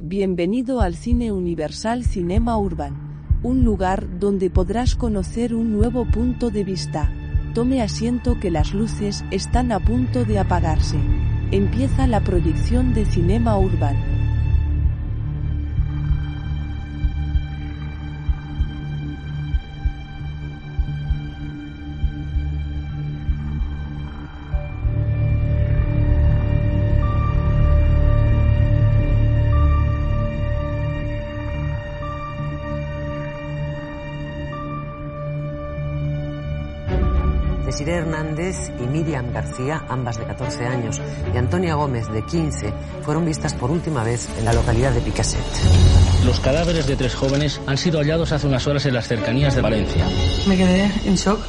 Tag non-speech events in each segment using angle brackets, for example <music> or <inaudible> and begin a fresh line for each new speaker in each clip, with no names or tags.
Bienvenido al Cine Universal Cinema Urban, un lugar donde podrás conocer un nuevo punto de vista. Tome asiento que las luces están a punto de apagarse. Empieza la proyección de Cinema Urban.
Hernández y Miriam García, ambas de 14 años, y Antonia Gómez, de 15, fueron vistas por última vez en la localidad de Picaset.
Los cadáveres de tres jóvenes han sido hallados hace unas horas en las cercanías de Valencia.
Me quedé en shock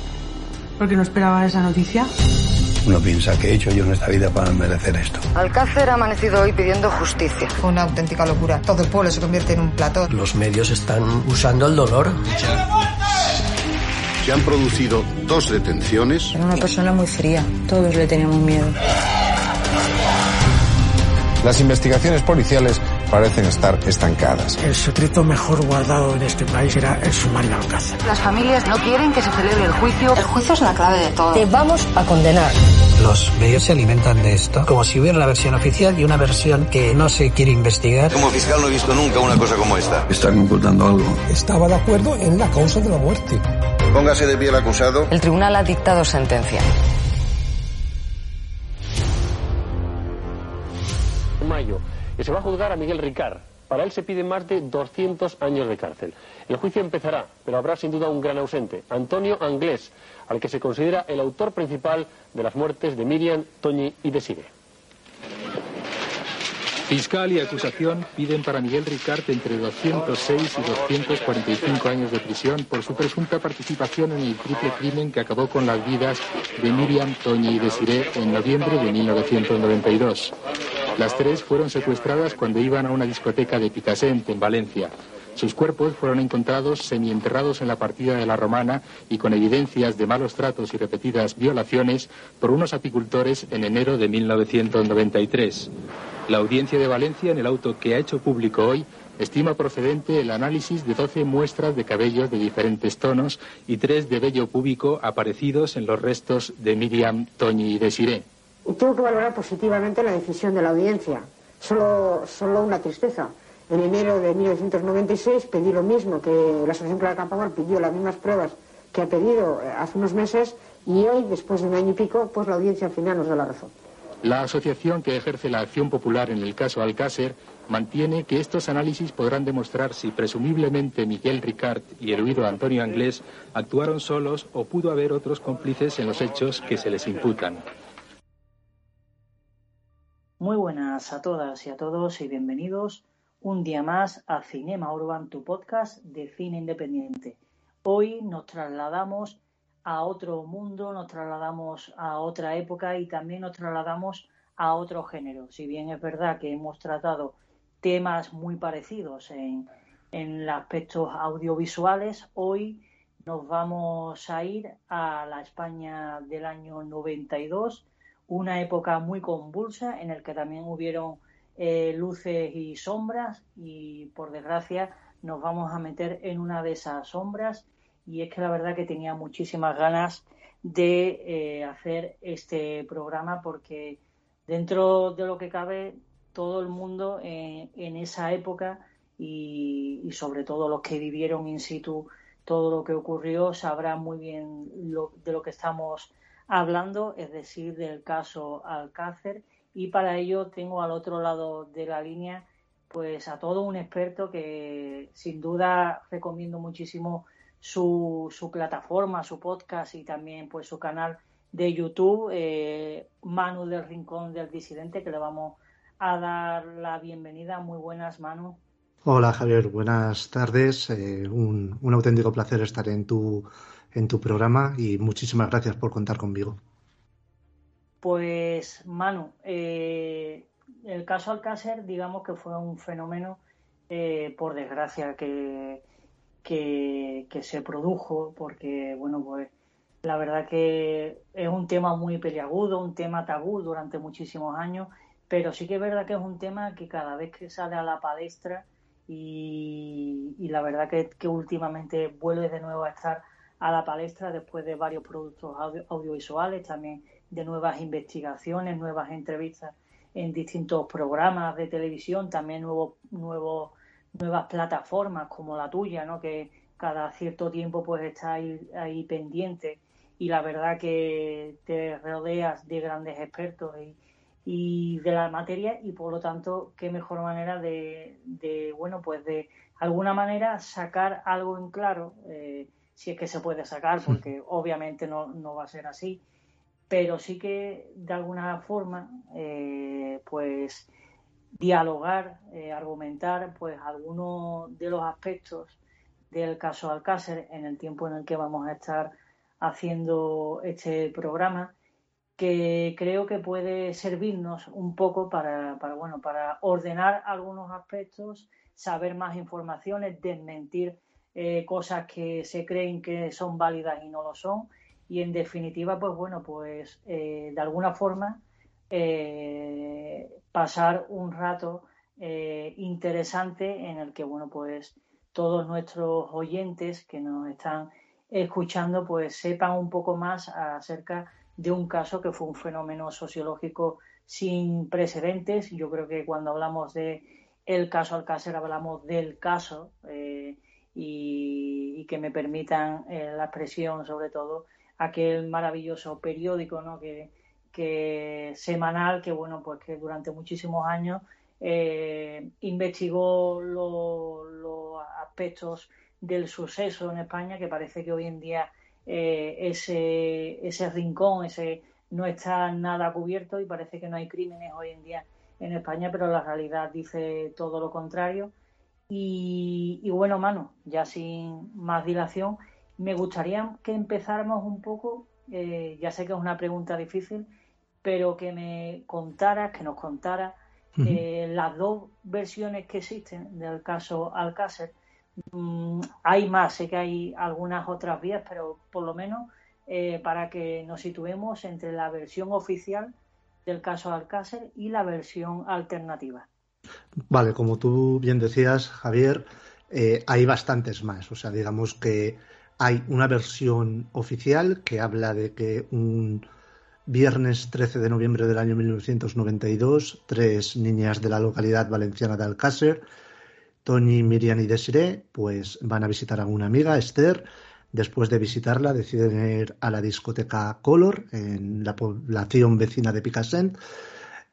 porque no esperaba esa noticia.
Uno piensa que he hecho yo en esta vida para merecer esto.
Alcácer ha amanecido hoy pidiendo justicia.
Fue una auténtica locura. Todo el pueblo se convierte en un plató.
Los medios están usando el dolor.
Se han producido dos detenciones.
Era una persona muy fría. Todos le teníamos miedo.
Las investigaciones policiales parecen estar estancadas.
El secreto mejor guardado en este país era el sumario Alcácer.
Las familias no quieren que se celebre el juicio.
El juicio es la clave de todo.
Te vamos a condenar.
Los medios se alimentan de esto, como si hubiera una versión oficial y una versión que no se quiere investigar.
Como fiscal no he visto nunca una cosa como esta.
Están imputando algo.
Estaba de acuerdo en la causa de la muerte.
Póngase de pie el acusado.
El tribunal ha dictado sentencia.
En mayo, y se va a juzgar a Miguel Ricard. Para él se piden más de 200 años de cárcel. El juicio empezará, pero habrá sin duda un gran ausente, Antonio Anglés, al que se considera el autor principal de las muertes de Miriam, Toñi y Desire.
Fiscal y acusación piden para Miguel Ricard entre 206 y 245 años de prisión por su presunta participación en el triple crimen que acabó con las vidas de Miriam, Toñi y Desiré en noviembre de 1992. Las tres fueron secuestradas cuando iban a una discoteca de Picassent, en Valencia. Sus cuerpos fueron encontrados semienterrados en la partida de la Romana y con evidencias de malos tratos y repetidas violaciones por unos apicultores en enero de 1993. La audiencia de Valencia, en el auto que ha hecho público hoy, estima procedente el análisis de 12 muestras de cabellos de diferentes tonos y tres de vello púbico aparecidos en los restos de Miriam, Toñi y Desiré.
Tengo que valorar positivamente la decisión de la audiencia. Solo, solo una tristeza. En enero de 1996 pedí lo mismo que la Asociación Clara Campoamor pidió las mismas pruebas que ha pedido eh, hace unos meses y hoy, después de un año y pico, pues la audiencia al final nos da la razón.
La asociación que ejerce la acción popular en el caso Alcácer mantiene que estos análisis podrán demostrar si presumiblemente Miguel Ricard y el huido Antonio Anglés actuaron solos o pudo haber otros cómplices en los hechos que se les imputan.
Muy buenas a todas y a todos y bienvenidos un día más a Cinema Urban, tu podcast de cine independiente. Hoy nos trasladamos a otro mundo, nos trasladamos a otra época y también nos trasladamos a otro género. Si bien es verdad que hemos tratado temas muy parecidos en, en aspectos audiovisuales, hoy nos vamos a ir a la España del año 92, una época muy convulsa en la que también hubieron eh, luces y sombras y por desgracia nos vamos a meter en una de esas sombras y es que la verdad que tenía muchísimas ganas de eh, hacer este programa porque dentro de lo que cabe todo el mundo en esa época y, sobre todo los que vivieron in situ todo lo que ocurrió sabrán muy bien de lo que estamos hablando, es decir, del caso Alcácer. Y para ello tengo al otro lado de la línea pues a todo un experto que sin duda recomiendo muchísimo su, su plataforma, su podcast y también pues su canal de YouTube, eh, Manu del Rincón del Disidente, que le vamos a dar la bienvenida. Muy buenas, Manu.
Hola Javier, buenas tardes. Eh, un, un, auténtico placer estar en tu, en tu programa y muchísimas gracias por contar conmigo.
Pues Manu, eh, el caso Alcácer, digamos que fue un fenómeno, por desgracia, que, que, se produjo, porque, bueno, pues la verdad que es un tema muy peliagudo, un tema tabú durante muchísimos años, pero sí que es verdad que es un tema que cada vez que sale a la palestra y, la verdad que, últimamente vuelve de nuevo a estar a la palestra después de varios productos audiovisuales, también de nuevas investigaciones, nuevas entrevistas en distintos programas de televisión, también nuevos, nuevos, nuevas plataformas como la tuya, ¿no? que cada cierto tiempo pues está ahí, ahí pendiente. Y la verdad que te rodeas de grandes expertos y, y de la materia y por lo tanto qué mejor manera de, de bueno pues de alguna manera sacar algo en claro eh, si es que se puede sacar porque obviamente no, no va a ser así. Pero sí que de alguna forma eh, pues dialogar eh, argumentar pues algunos de los aspectos del caso Alcácer en el tiempo en el que vamos a estar haciendo este programa que creo que puede servirnos un poco para, bueno, para ordenar algunos aspectos, saber más informaciones, desmentir eh, cosas que se creen que son válidas y no lo son. Y en definitiva, pues bueno, pues eh, de alguna forma pasar un rato interesante en el que, bueno, pues todos nuestros oyentes que nos están escuchando, pues sepan un poco más acerca de un caso que fue un fenómeno sociológico sin precedentes. Yo creo que cuando hablamos de el caso Alcácer hablamos del caso eh, y, que me permitan eh, la expresión sobre todo aquel maravilloso periódico ¿no? que, semanal que bueno pues que durante muchísimos años eh, investigó los aspectos del suceso en España que parece que hoy en día eh, ese, ese rincón, ese no está nada cubierto y parece que no hay crímenes hoy en día en España, pero la realidad dice todo lo contrario. Y, bueno, mano, ya sin más dilación, me gustaría que empezáramos un poco, eh, ya sé que es una pregunta difícil, pero que me contaras, que nos contaras eh, las dos versiones que existen del caso Alcácer Mm, hay más, sé que hay algunas otras vías, pero por lo menos eh, para que nos situemos entre la versión oficial del caso Alcácer y la versión alternativa.
Vale, como tú bien decías, Javier, eh, hay bastantes más. O sea, digamos que hay una versión oficial que habla de que un viernes 13 de noviembre del año 1992, tres niñas de la localidad valenciana de Alcácer Tony, Miriam y Desiree pues van a visitar a una amiga, Esther. Después de visitarla, deciden ir a la discoteca Color en la población vecina de Picassent.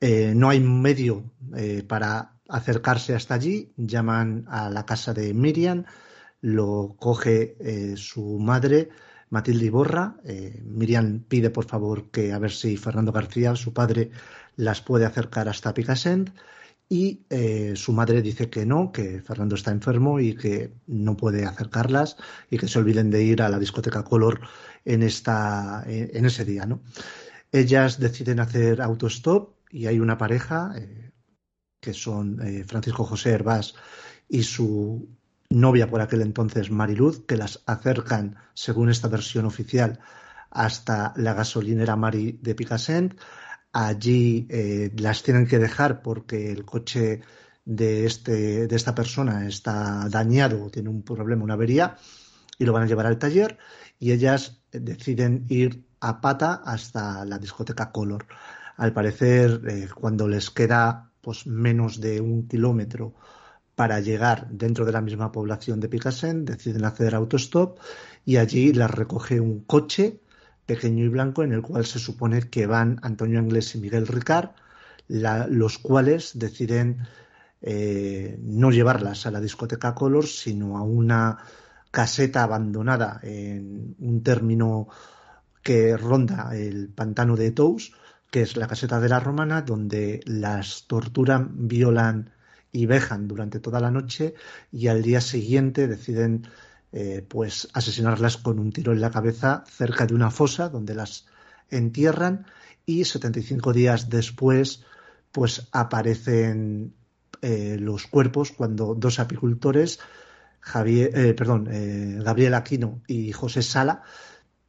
Eh, no hay medio eh, para acercarse hasta allí. Llaman a la casa de Miriam, lo coge eh, su madre, Matilde Iborra. Miriam pide por favor que a ver si Fernando García, su padre, las puede acercar hasta Picassent y eh, su madre dice que no, que Fernando está enfermo y que no puede acercarlas y que se olviden de ir a la discoteca Color en, esta, en ese día. ¿no? Ellas deciden hacer autostop y hay una pareja eh, que son eh, Francisco José Herbás y su novia por aquel entonces Mariluz, que las acercan, según esta versión oficial, hasta la gasolinera Mari de Picassent allí eh, las tienen que dejar porque el coche de, este, de esta persona está dañado, tiene un problema, una avería, y lo van a llevar al taller y ellas deciden ir a pata hasta la discoteca Color. Al parecer, eh, cuando les queda pues, menos de un kilómetro para llegar dentro de la misma población de Picassent, deciden hacer autostop y allí las recoge un coche pequeño y blanco en el cual se supone que van Antonio Anglés y Miguel Ricard, los cuales deciden eh, no llevarlas a la discoteca Color, sino a una caseta abandonada en un término que ronda el pantano de Tous, que es la caseta de la Romana, donde las torturan, violan y vejan durante toda la noche y al día siguiente deciden eh, pues asesinarlas con un tiro en la cabeza cerca de una fosa donde las entierran y 75 días después pues aparecen eh, los cuerpos cuando dos apicultores Javier, eh, perdón, Gabriel Aquino y José Sala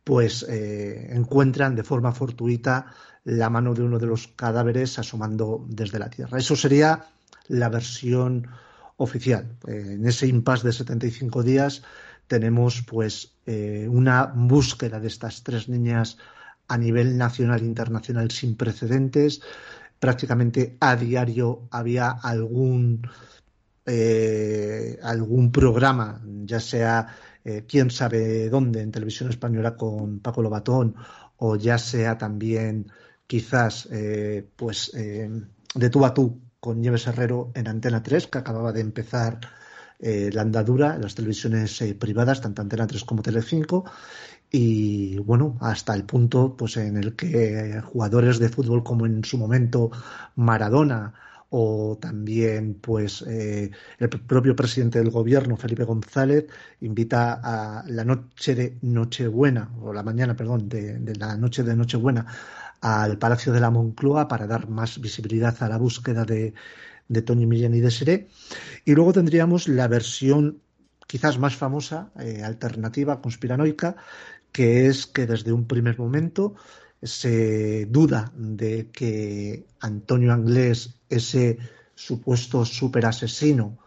pues encuentran de forma fortuita la mano de uno de los cadáveres asomando desde la tierra. Eso sería la versión oficial. Eh, en ese impasse de 75 días tenemos pues eh, una búsqueda de estas tres niñas a nivel nacional e internacional sin precedentes. Prácticamente a diario había algún eh, algún programa, ya sea quién sabe dónde, en televisión española con Paco Lobatón, o ya sea también quizás pues de tú a tú con Nieves Herrero en Antena 3, que acababa de empezar eh, la andadura en las televisiones eh, privadas, tanto Antena 3 como Telecinco, y bueno, hasta el punto pues en el que jugadores de fútbol como en su momento Maradona o también pues eh, el propio presidente del gobierno Felipe González invita a la noche de Nochebuena o la mañana perdón de, de la noche de Nochebuena al Palacio de la Moncloa para dar más visibilidad a la búsqueda de, de Tony Millán y de Seré. Y luego tendríamos la versión quizás más famosa, eh, alternativa, conspiranoica, que es que desde un primer momento se duda de que Antonio Anglés, ese supuesto superasesino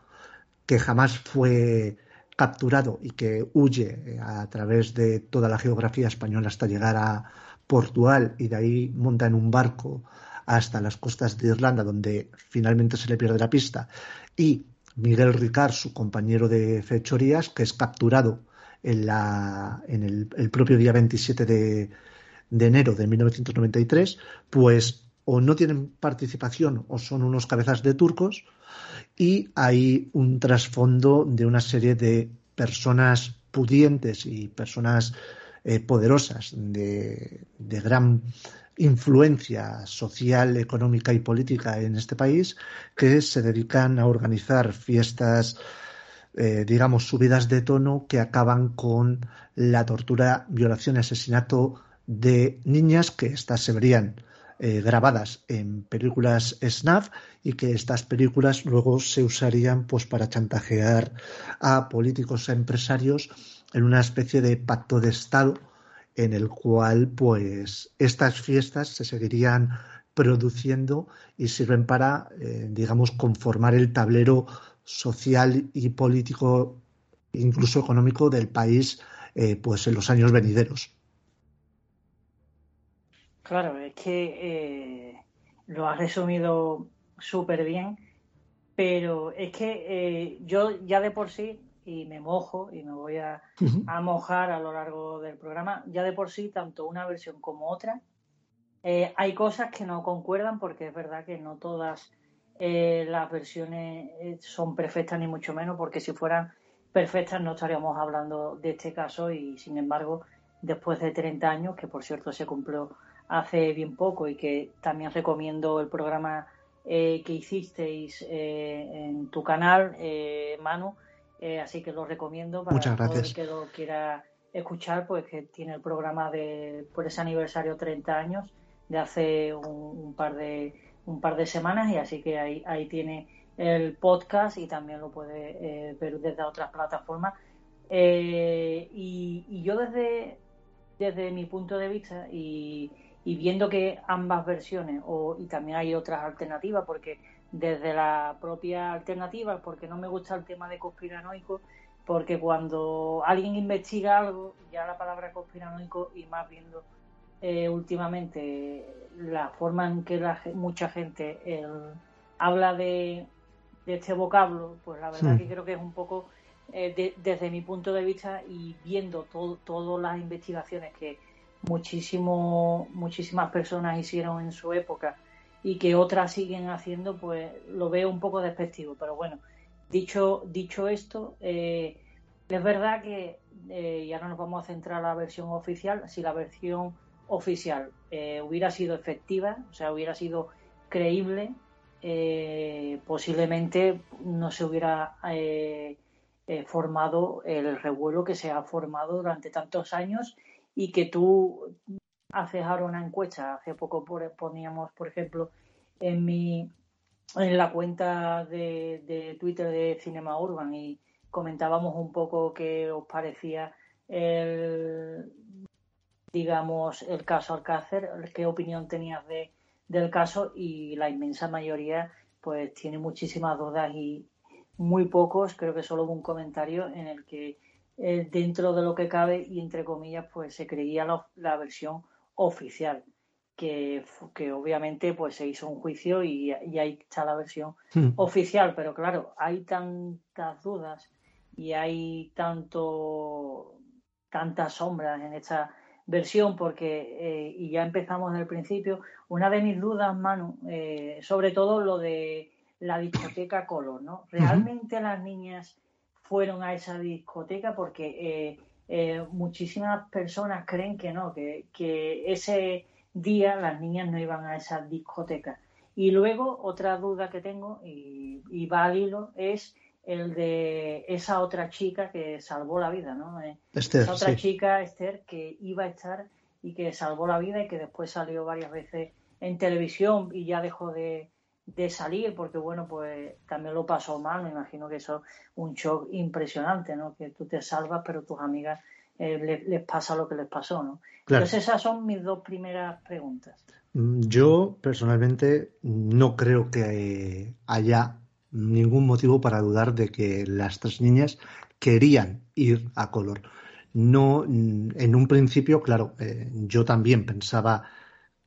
que jamás fue capturado y que huye eh, a través de toda la geografía española hasta llegar a, Portugal y de ahí monta en un barco hasta las costas de Irlanda, donde finalmente se le pierde la pista, y Miguel Ricard, su compañero de fechorías, que es capturado en, la, en el, propio día 27 de, de enero de 1993, pues o no tienen participación o son unos cabezas de turcos y hay un trasfondo de una serie de personas pudientes y personas eh, poderosas de, gran influencia social, económica y política en este país que se dedican a organizar fiestas, eh, digamos, subidas de tono que acaban con la tortura, violación y asesinato de niñas que estas se verían eh, grabadas en películas SNAF y que estas películas luego se usarían pues para chantajear a políticos, a empresarios en una especie de pacto de Estado en el cual pues estas fiestas se seguirían produciendo y sirven para, eh, digamos, conformar el tablero social y político, incluso económico del país, eh, pues en los años venideros.
Claro, es que eh, lo has resumido súper bien, pero es que yo ya de por sí y me mojo y me voy a, mojar a lo largo del programa. Ya de por sí, tanto una versión como otra, eh, hay cosas que no concuerdan porque es verdad que no todas eh, las versiones eh, son perfectas ni mucho menos porque si fueran perfectas no estaríamos hablando de este caso y sin embargo después de 30 años, que por cierto se cumplió hace bien poco y que también recomiendo el programa que hicisteis en tu canal, Manu, eh, así que lo recomiendo para todo el que lo quiera escuchar, pues que tiene el programa de por ese aniversario 30 años de hace un, par de un par de semanas y así que ahí, ahí tiene el podcast y también lo puede eh, ver desde otras plataformas. Eh, y, yo desde, desde mi punto de vista y, y viendo que ambas versiones o, y también hay otras alternativas porque desde la propia alternativa, porque no me gusta el tema de conspiranoico, porque cuando alguien investiga algo, ya la palabra conspiranoico y más viendo eh, últimamente la forma en que la, mucha gente habla de, este vocablo, pues la verdad que creo que es un poco eh, desde mi punto de vista y viendo todas las investigaciones que muchísimo, muchísimas personas hicieron en su época y que otras siguen haciendo, pues lo veo un poco despectivo. Pero bueno, dicho, dicho esto, eh, es verdad que, eh, y ahora nos vamos a centrar en la versión oficial, si la versión oficial eh, hubiera sido efectiva, o sea, hubiera sido creíble, posiblemente no se hubiera formado el revuelo que se ha formado durante tantos años y que tú haces ahora una encuesta. Hace poco poníamos, por ejemplo, en mi en la cuenta de, Twitter de Cinema Urban y comentábamos un poco qué os parecía el, digamos, el caso Alcácer, qué opinión tenías de, del caso y la inmensa mayoría pues tiene muchísimas dudas y muy pocos, creo que solo hubo un comentario en el que eh, dentro de lo que cabe y entre comillas pues se creía la, versión oficial que, que, obviamente pues se hizo un juicio y, ahí está la versión hmm. oficial. Pero claro hay tantas dudas y hay tanto tantas sombras en esta versión porque eh, y ya empezamos en el principio. Una de mis dudas Manu eh, sobre todo lo de la discoteca Color no realmente las niñas fueron a esa discoteca porque eh, eh, muchísimas personas creen que no, que, ese día las niñas no iban a esa discoteca. Y luego otra duda que tengo, y, y va al hilo, es el de esa otra chica que salvó la vida, ¿no? Eh, esa otra chica, Esther, que iba a estar y que salvó la vida y que después salió varias veces en televisión y ya dejó de, de salir, porque bueno, pues también lo pasó mal, me imagino que eso es un shock impresionante, ¿no? Que tú te salvas, pero tus amigas eh, les, pasa lo que les pasó, ¿no? Entonces esas son mis dos primeras preguntas.
Mm, yo personalmente no creo que haya ningún motivo para dudar de que las tres niñas querían ir a color. No, mm, en un principio, claro, eh, yo también pensaba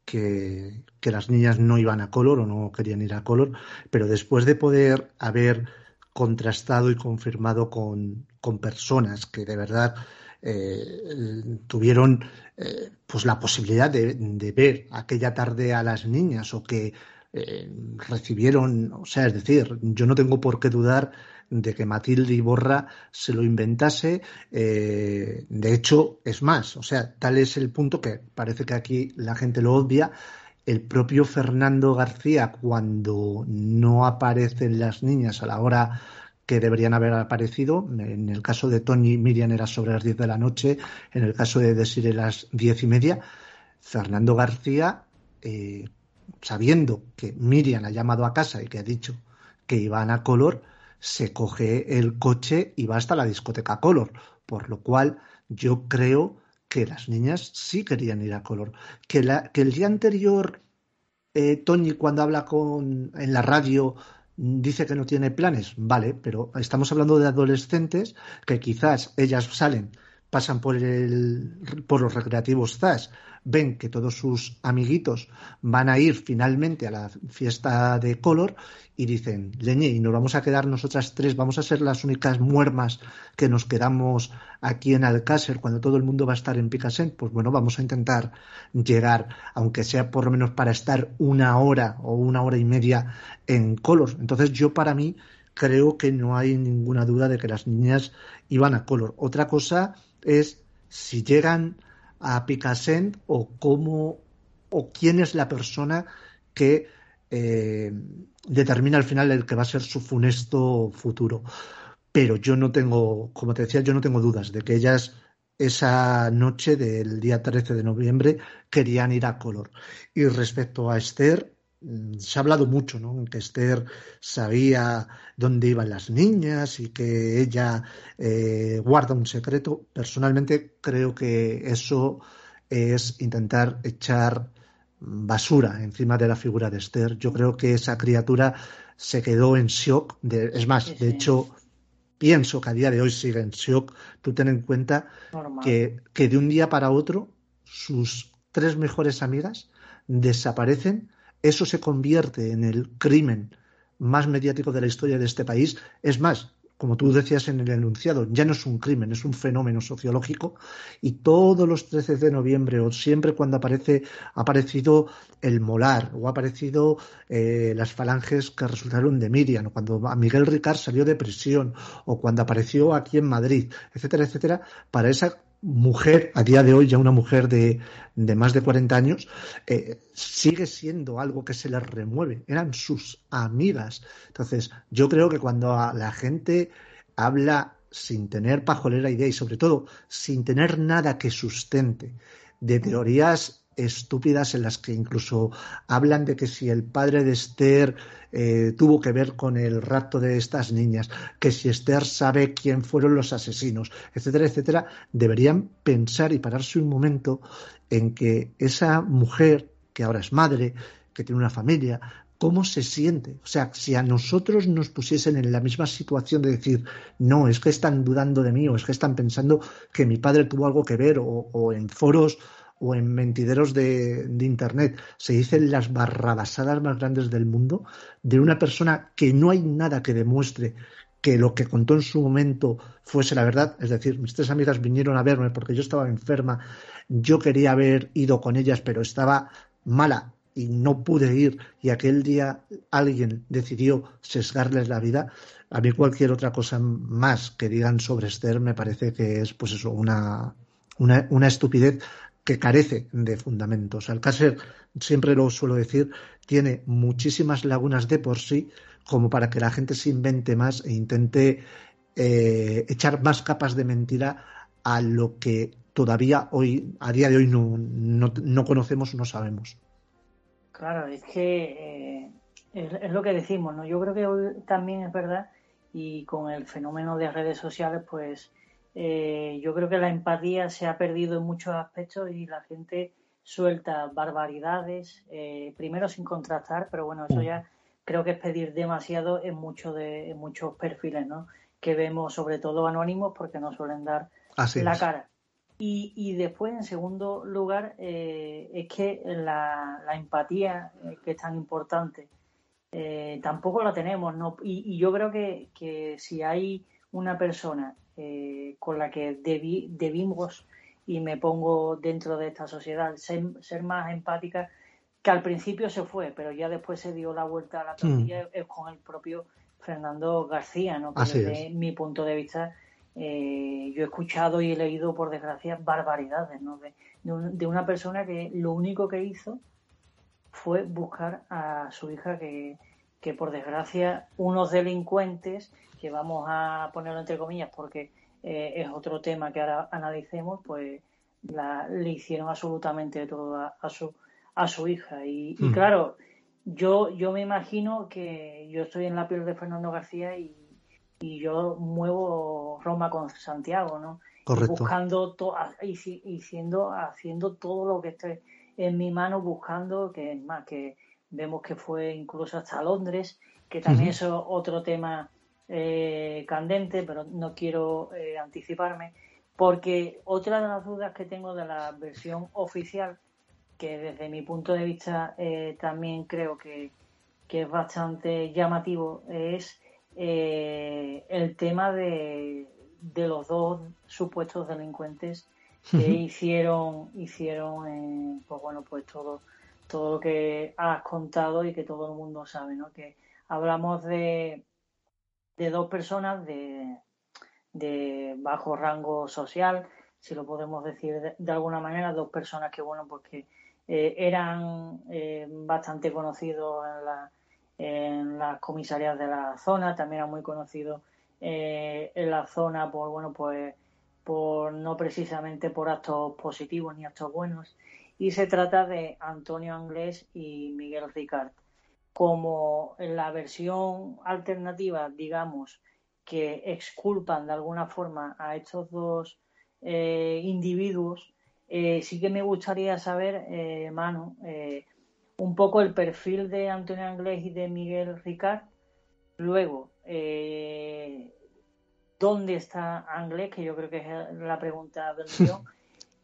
que, las niñas no iban a color o no querían ir a color, pero después de poder haber contrastado y confirmado con, personas que de verdad eh, tuvieron eh, pues la posibilidad de, ver aquella tarde a las niñas o que eh, recibieron, o sea, es decir, yo no tengo por qué dudar de que Matilde Iborra se lo inventase. Eh, de hecho, es más, o sea, tal es el punto que parece que aquí la gente lo odia. El propio Fernando García, cuando no aparecen las niñas a la hora que deberían haber aparecido. En el caso de Tony Miriam era sobre las 10 de la noche, en el caso de Desire las diez y media. Fernando García, eh, sabiendo que Miriam ha llamado a casa y que ha dicho que iban a color, se coge el coche y va hasta la discoteca Color, por lo cual yo creo que las niñas sí querían ir a Color. Que, el día anterior, eh, Tony, cuando habla con, en la radio, dice que no tiene planes, vale, pero estamos hablando de adolescentes que quizás ellas salen, pasan por, el, por los recreativos ZAS, ven que todos sus amiguitos van a ir finalmente a la fiesta de Color y dicen, leñe, y nos vamos a quedar nosotras tres, vamos a ser las únicas muermas que nos quedamos aquí en Alcácer cuando todo el mundo va a estar en Picassent, pues bueno, vamos a intentar llegar, aunque sea por lo menos para estar una hora o una hora y media en Color. Entonces yo para mí creo que no hay ninguna duda de que las niñas iban a Color. Otra cosa es si llegan a Picassent o cómo o quién es la persona que eh, determina al final el que va a ser su funesto futuro. Pero yo no tengo, como te decía, yo no tengo dudas de que ellas esa noche del día 13 de noviembre querían ir a color. Y respecto a Esther, se ha hablado mucho, ¿no? Que Esther sabía dónde iban las niñas y que ella eh, guarda un secreto. Personalmente creo que eso es intentar echar basura encima de la figura de Esther. Yo creo que esa criatura se quedó en shock. es más, de hecho, pienso que a día de hoy sigue en shock. Tú ten en cuenta que, que de un día para otro sus tres mejores amigas desaparecen. Eso se convierte en el crimen más mediático de la historia de este país. Es más, como tú decías en el enunciado, ya no es un crimen, es un fenómeno sociológico y todos los 13 de noviembre o siempre cuando aparece, ha aparecido el molar o ha aparecido eh, las falanges que resultaron de Miriam o cuando Miguel Ricard salió de prisión o cuando apareció aquí en Madrid, etcétera, etcétera, para esa mujer, a día de hoy ya una mujer de, de más de 40 años, eh, sigue siendo algo que se le remueve. Eran sus amigas. Entonces, yo creo que cuando la gente habla sin tener pajolera idea y sobre todo sin tener nada que sustente de teorías estúpidas en las que incluso hablan de que si el padre de Esther eh, tuvo que ver con el rapto de estas niñas, que si Esther sabe quién fueron los asesinos, etcétera, etcétera, deberían pensar y pararse un momento en que esa mujer, que ahora es madre, que tiene una familia, cómo se siente. O sea, si a nosotros nos pusiesen en la misma situación de decir, no, es que están dudando de mí o es que están pensando que mi padre tuvo algo que ver o, en foros o en mentideros de, Internet. Se dicen las barrabasadas más grandes del mundo de una persona que no hay nada que demuestre que lo que contó en su momento fuese la verdad. Es decir, mis tres amigas vinieron a verme porque yo estaba enferma, yo quería haber ido con ellas, pero estaba mala y no pude ir y aquel día alguien decidió sesgarles la vida, a mí cualquier otra cosa más que digan sobre Esther me parece que es pues eso, una, una, una estupidez que carece de fundamentos. Alcácer, siempre lo suelo decir, tiene muchísimas lagunas de por sí como para que la gente se invente más e intente eh, echar más capas de mentira a lo que todavía hoy, a día de hoy, no, no, no conocemos, no sabemos.
Claro, es que eh, es, lo que decimos, ¿no? Yo creo que hoy también es verdad y con el fenómeno de redes sociales, pues eh, yo creo que la empatía se ha perdido en muchos aspectos y la gente suelta barbaridades, eh, primero sin contrastar, pero bueno, eso ya creo que es pedir demasiado en, muchos de, en muchos perfiles, ¿no? Que vemos sobre todo anónimos porque no suelen dar la cara. Y, después, en segundo lugar, eh, es que la, empatía, eh, que es tan importante, eh, tampoco la tenemos. ¿no? Y, yo creo que, si hay una persona con la que debimos, y me pongo dentro de esta sociedad, ser, más empática, que al principio se fue, pero ya después se dio la vuelta a la tortilla, mm. es con el propio Fernando García, ¿no? que desde mi punto de vista eh, yo he escuchado y he leído, por desgracia, barbaridades ¿no? de, una persona que lo único que hizo fue buscar a su hija que, que, por desgracia, unos delincuentes, que vamos a ponerlo entre comillas porque eh, es otro tema que ahora analicemos, pues la, le hicieron absolutamente todo a, su, a su hija. Y, y, mm. claro, yo, yo me imagino que yo estoy en la piel de Fernando García y y yo muevo Roma con Santiago, ¿no? Buscando y, y siendo, haciendo todo lo que esté en mi mano, buscando, que es más, que vemos que fue incluso hasta Londres, que también es otro tema eh, candente, pero no quiero eh, anticiparme, porque otra de las dudas que tengo de la versión oficial, que desde mi punto de vista eh, también creo que, que es bastante llamativo, es el tema de, los dos supuestos delincuentes que hicieron hicieron pues bueno pues todo todo lo que has contado y que todo el mundo sabe no que hablamos de de dos personas de, de bajo rango social si lo podemos decir de, alguna manera dos personas que bueno pues que eh, eran bastante conocidos en la en las comisarías de la zona, también era muy conocido eh, en la zona por, bueno, pues por no precisamente por actos positivos ni actos buenos. Y se trata de Antonio Anglés y Miguel Ricard. Como la versión alternativa, digamos, que exculpan de alguna forma a estos dos eh, individuos, eh, sí que me gustaría saber, eh, Manu, un poco el perfil de Antonio Anglés y de Miguel Ricard. Luego, eh, ¿dónde está Anglés? Que yo creo que es la pregunta del millón. <laughs>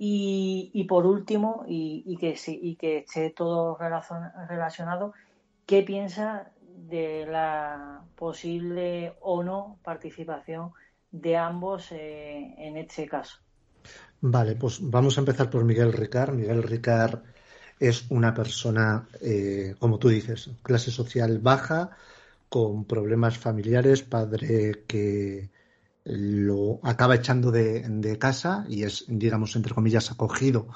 Y, por último, y, que, y que esté todo relacionado, ¿qué piensa de la posible o no participación de ambos eh, en este caso?
Vale, pues vamos a empezar por Miguel Ricard. Miguel Ricard es una persona, eh, como tú dices, clase social baja, con problemas familiares, padre que lo acaba echando de, casa y es, digamos, entre comillas, acogido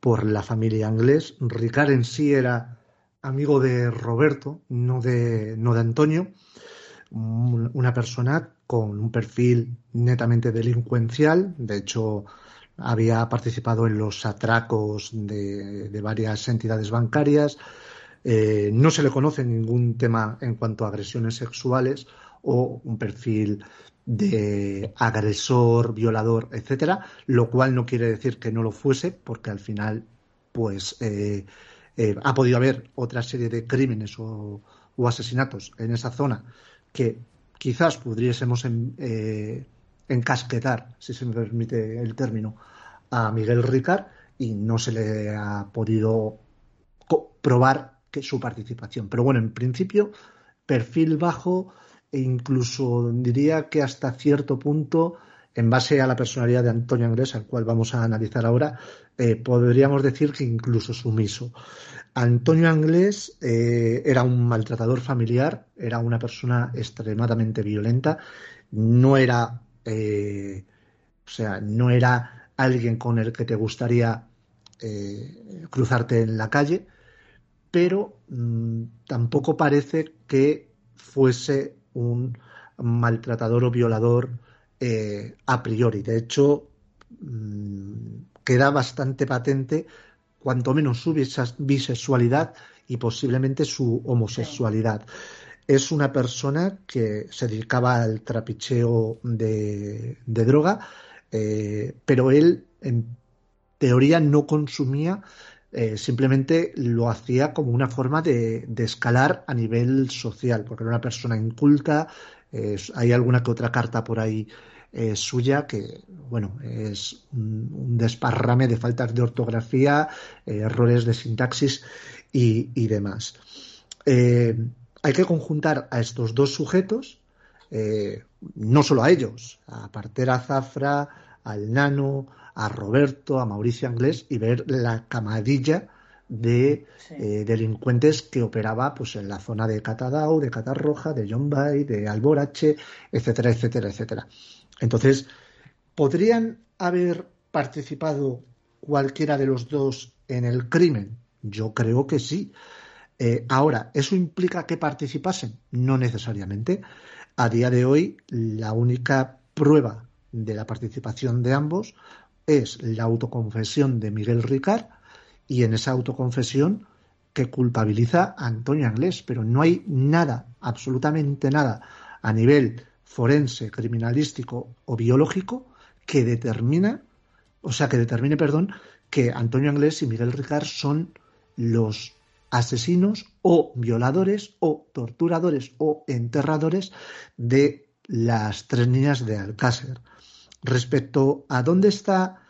por la familia inglés. Ricard en sí era amigo de Roberto, no de, no de Antonio, una persona con un perfil netamente delincuencial, de hecho había participado en los atracos de, varias entidades bancarias. Eh, no se le conoce ningún tema en cuanto a agresiones sexuales o un perfil de agresor, violador, etcétera, lo cual no quiere decir que no lo fuese, porque al final, pues, eh, eh, ha podido haber otra serie de crímenes o, asesinatos en esa zona que quizás pudiésemos eh, encasquetar, si se me permite el término, a Miguel Ricard y no se le ha podido probar que su participación. Pero bueno, en principio, perfil bajo e incluso diría que hasta cierto punto, en base a la personalidad de Antonio Anglés, al cual vamos a analizar ahora, eh, podríamos decir que incluso sumiso. Antonio Anglés eh, era un maltratador familiar, era una persona extremadamente violenta, no era, eh, o sea, no era alguien con el que te gustaría cruzarte en la calle, pero mm, tampoco parece que fuese un maltratador o violador eh, a priori. De hecho, mm, queda bastante patente cuanto menos su bisexualidad y posiblemente su homosexualidad. Es una persona que se dedicaba al trapicheo de, droga, eh, pero él en teoría no consumía eh, simplemente lo hacía como una forma de, escalar a nivel social, porque era una persona inculta, hay alguna que otra carta por ahí eh, suya que, bueno, es un, desparrame de faltas de ortografía, eh, errores de sintaxis y, demás. hay que conjuntar a estos dos sujetos, no solo a ellos, a Partera Zafra, al Nano, a Roberto, a Mauricio Anglés y ver la camadilla de eh, delincuentes que operaba pues en la zona de Catadau, de Catarroja, de John Bay, de Alborache, etcétera, etcétera, etcétera. Entonces, ¿podrían haber participado cualquiera de los dos en el crimen? Yo creo que sí. Eh, ahora, ¿eso implica que participasen? No necesariamente. A día de hoy, la única prueba de la participación de ambos es la autoconfesión de Miguel Ricard y en esa autoconfesión que culpabiliza a Antonio Anglés, pero no hay nada, absolutamente nada, a nivel forense, criminalístico o biológico que determina, o sea, que determine, perdón, que Antonio Anglés y Miguel Ricard son los asesinos o violadores o torturadores o enterradores de las tres niñas de Alcácer. Respecto a dónde está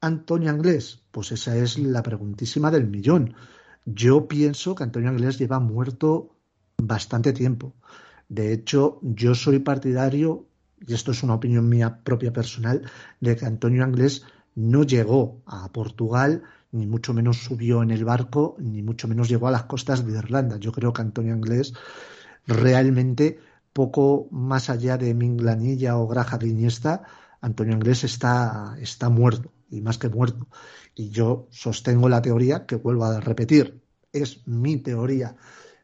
Antonio Anglés, pues esa es la preguntísima del millón. Yo pienso que Antonio Anglés lleva muerto bastante tiempo. De hecho, yo soy partidario, y esto es una opinión mía propia personal, de que Antonio Anglés no llegó a Portugal, ni mucho menos subió en el barco, ni mucho menos llegó a las costas de Irlanda. Yo creo que Antonio Anglés realmente, poco más allá de Minglanilla o Graja de Iniesta, Antonio Anglés está, está muerto, y más que muerto. Y yo sostengo la teoría, que vuelvo a repetir, es mi teoría,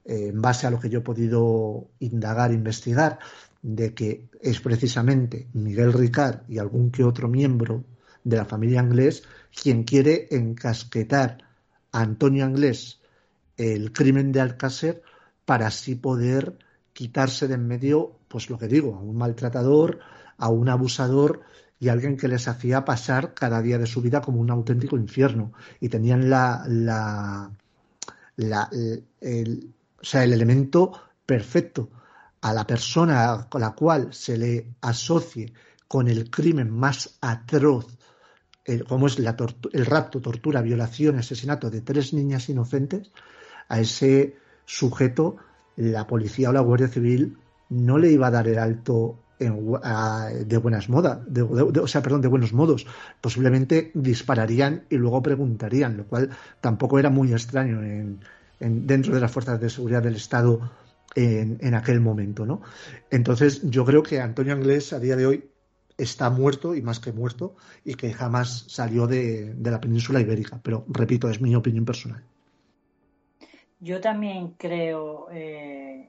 eh, en base a lo que yo he podido indagar, investigar, de que es precisamente Miguel Ricard y algún que otro miembro de la familia Anglés quien quiere encasquetar a Antonio Anglés el crimen de Alcácer para así poder quitarse de en medio, pues lo que digo, a un maltratador, a un abusador y alguien que les hacía pasar cada día de su vida como un auténtico infierno. Y tenían la, la, el, o sea, el elemento perfecto a la persona con la cual se le asocie con el crimen más atroz, como es la el rapto, tortura, violación, asesinato de tres niñas inocentes, a ese sujeto la policía o la Guardia Civil no le iba a dar el alto de buenas modas, o sea, perdón, de buenos modos. Posiblemente dispararían y luego preguntarían, lo cual tampoco era muy extraño en, dentro de las fuerzas de seguridad del Estado en, aquel momento, ¿no? Entonces, yo creo que Antonio Anglés a día de hoy está muerto y más que muerto y que jamás salió de, la península ibérica. Pero repito, es mi opinión personal.
Yo también creo eh,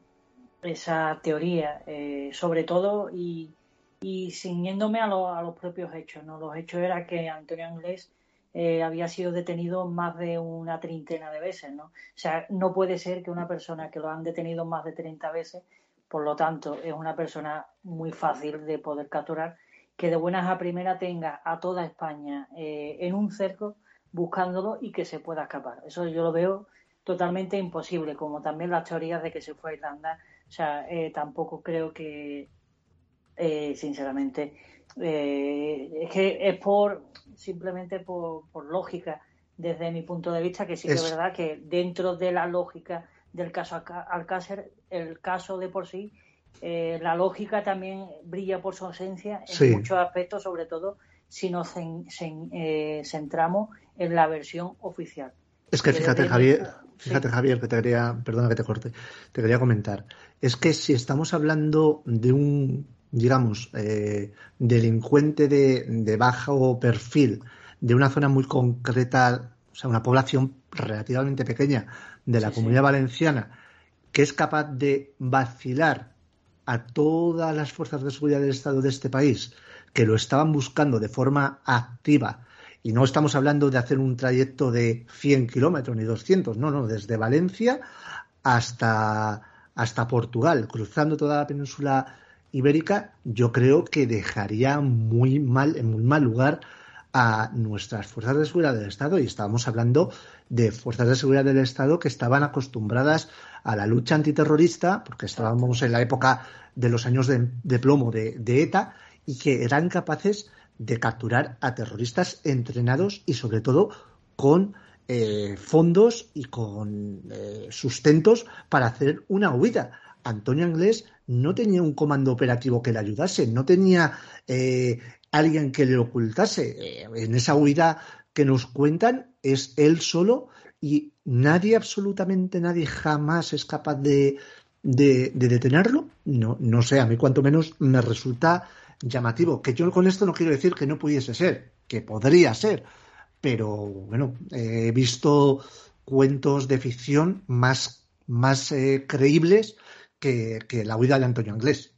esa teoría, eh, sobre todo, y, y ciñéndome a, a, los propios hechos, ¿no? Los hechos era que Antonio Anglés eh, había sido detenido más de una treintena de veces, ¿no? O sea, no puede ser que una persona que lo han detenido más de 30 veces, por lo tanto, es una persona muy fácil de poder capturar, que de buenas a primera tenga a toda España eh, en un cerco buscándolo y que se pueda escapar. Eso yo lo veo totalmente imposible, como también las teorías de que se fue a Irlanda. O sea, eh, tampoco creo que, sinceramente, es que es por simplemente por, por, lógica, desde mi punto de vista, que sí que es verdad que dentro de la lógica del caso Alcácer, el caso de por sí, eh, la lógica también brilla por su ausencia en muchos aspectos, sobre todo si nos eh, centramos en la versión oficial.
Es que fíjate, Javier, fíjate, Javier, que te quería, perdona que te corte, te quería comentar. Es que si estamos hablando de un digamos, eh, delincuente de, de, bajo perfil de una zona muy concreta, o sea, una población relativamente pequeña de la comunidad valenciana, que es capaz de vacilar a todas las fuerzas de seguridad del Estado de este país, que lo estaban buscando de forma activa, y no estamos hablando de hacer un trayecto de 100 kilómetros ni 200, no, no, desde Valencia hasta, hasta Portugal, cruzando toda la península ibérica, yo creo que dejaría muy mal, en muy mal lugar a nuestras fuerzas de seguridad del Estado. Y estábamos hablando de fuerzas de seguridad del Estado que estaban acostumbradas a la lucha antiterrorista, porque estábamos en la época de los años de, plomo de, ETA, y que eran capaces de capturar a terroristas entrenados y sobre todo con eh, fondos y con eh, sustentos para hacer una huida. Antonio Anglés no tenía un comando operativo que le ayudase, no tenía eh, alguien que le ocultase. Eh, en esa huida que nos cuentan es él solo y nadie, absolutamente nadie, jamás es capaz de, detenerlo. No, no sé, a mí cuanto menos me resulta llamativo. Que yo con esto no quiero decir que no pudiese ser, que podría ser, pero bueno, he visto cuentos de ficción más, más eh, creíbles que, la huida de Antonio Anglés.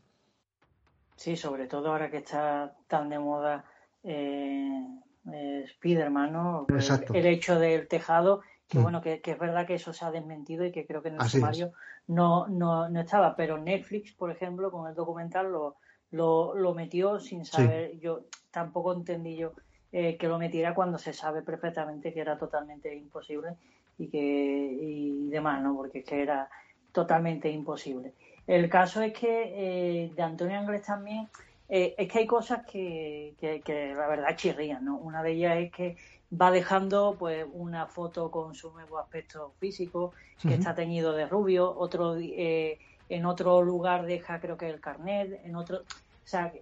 Sí, sobre todo ahora que está tan de moda eh, eh Spiderman, ¿no? El, hecho del tejado, que mm. bueno, que, es verdad que eso se ha desmentido y que creo que en el sumario no, no, no, estaba, pero Netflix, por ejemplo, con el documental lo, lo, metió sin saber, yo tampoco entendí yo eh, que lo metiera cuando se sabe perfectamente que era totalmente imposible y que y demás, ¿no? Porque es que era totalmente imposible. El caso es que eh, de Antonio Anglés también, eh, es que hay cosas que, que, la verdad chirrían, ¿no? Una de ellas es que va dejando pues una foto con su nuevo aspecto físico, que está teñido de rubio, otro eh, en otro lugar deja creo que el carnet, en otro, o sea,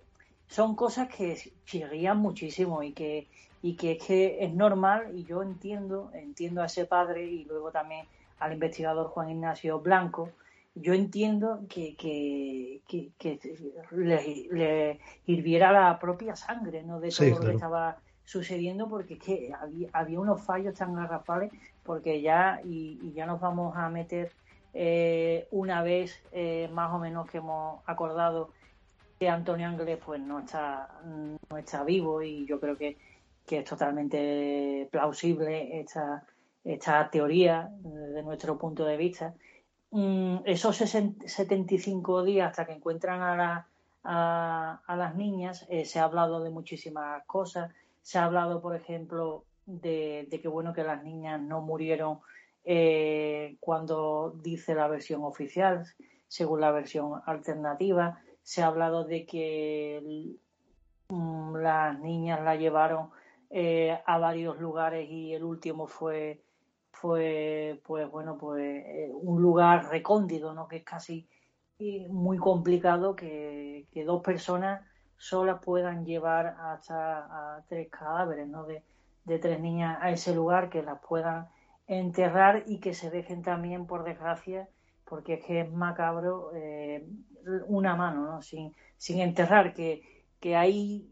son cosas que chirrían muchísimo y que y que es que es normal y yo entiendo, entiendo a ese padre y luego también al investigador Juan Ignacio Blanco, yo entiendo que, que, le, hirviera la propia sangre ¿no? de todo lo que estaba sucediendo porque que había, unos fallos tan garrafales porque ya y, ya nos vamos a meter eh, una vez eh, más o menos que hemos acordado que Antonio Ángeles pues no está no está vivo y yo creo que, que es totalmente plausible esta esta teoría desde nuestro punto de vista, mm, esos 75 días hasta que encuentran a, a, las niñas, eh, se ha hablado de muchísimas cosas. Se ha hablado, por ejemplo, de, que bueno que las niñas no murieron eh, cuando dice la versión oficial, según la versión alternativa. Se ha hablado de que mm, las niñas la llevaron eh, a varios lugares y el último fue fue pues bueno pues eh, un lugar recóndito no que es casi muy complicado que, dos personas solas puedan llevar hasta a tres cadáveres no de, tres niñas a ese lugar que las puedan enterrar y que se dejen también por desgracia porque es que es macabro eh, una mano no sin, sin enterrar que, que hay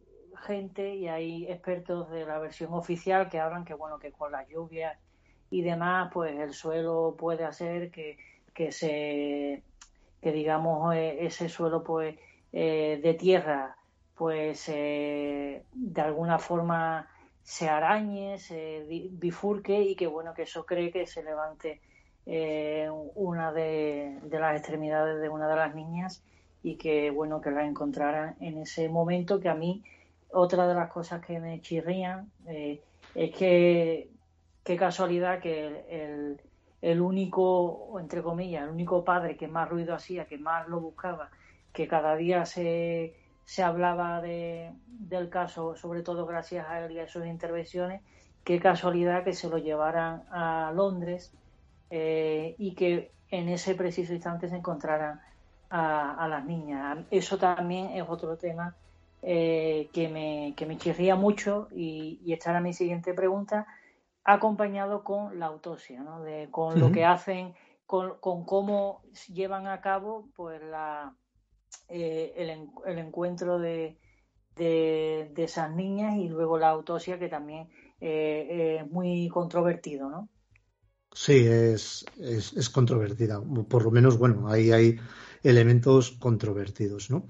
gente y hay expertos de la versión oficial que hablan que bueno que con las lluvias y demás, pues el suelo puede hacer que, que se que digamos eh, ese suelo pues eh, de tierra pues de alguna forma se arañe, se bifurque y que bueno que eso cree que se levante eh, una de, las extremidades de una de las niñas y que bueno que la encontraran en ese momento que a mí otra de las cosas que me chirrían eh, es que qué casualidad que el, el, único entre comillas el único padre que más ruido hacía que más lo buscaba que cada día se, se hablaba de, del caso sobre todo gracias a él y a sus intervenciones qué casualidad que se lo llevaran a Londres eh, y que en ese preciso instante se encontraran a, las niñas. Eso también es otro tema eh, que, me, que me chirría mucho y, y esta era mi siguiente pregunta, acompañado con la autopsia, ¿no? de, con lo que hacen, con, cómo llevan a cabo pues la, eh, el, el, encuentro de, de, esas niñas y luego la autopsia que también es muy controvertido, ¿no?
Sí, es, es, controvertida. Por lo menos, bueno, ahí hay elementos controvertidos, ¿no?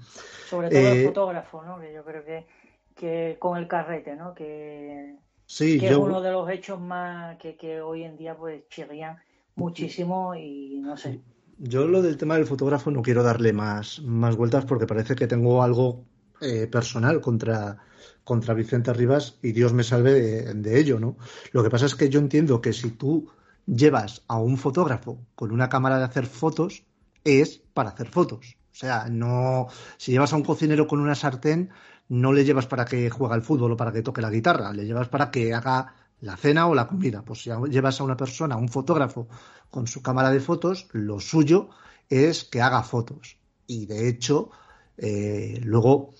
Sobre todo el eh, fotógrafo, ¿no? Que yo creo que, que con el carrete, ¿no? Que,
sí,
es uno de los hechos más que, que hoy en día pues chirrían muchísimo y no sé.
Yo lo del tema del fotógrafo no quiero darle más, más vueltas porque parece que tengo algo eh, personal contra, contra Vicente Rivas y Dios me salve de, de ello, ¿no? Lo que pasa es que yo entiendo que si tú llevas a un fotógrafo con una cámara de hacer fotos, es para hacer fotos. O sea, no. Si llevas a un cocinero con una sartén, no le llevas para que juegue al fútbol o para que toque la guitarra, le llevas para que haga la cena o la comida. Pues si llevas a una persona, a un fotógrafo, con su cámara de fotos, lo suyo es que haga fotos. Y de hecho, eh, luego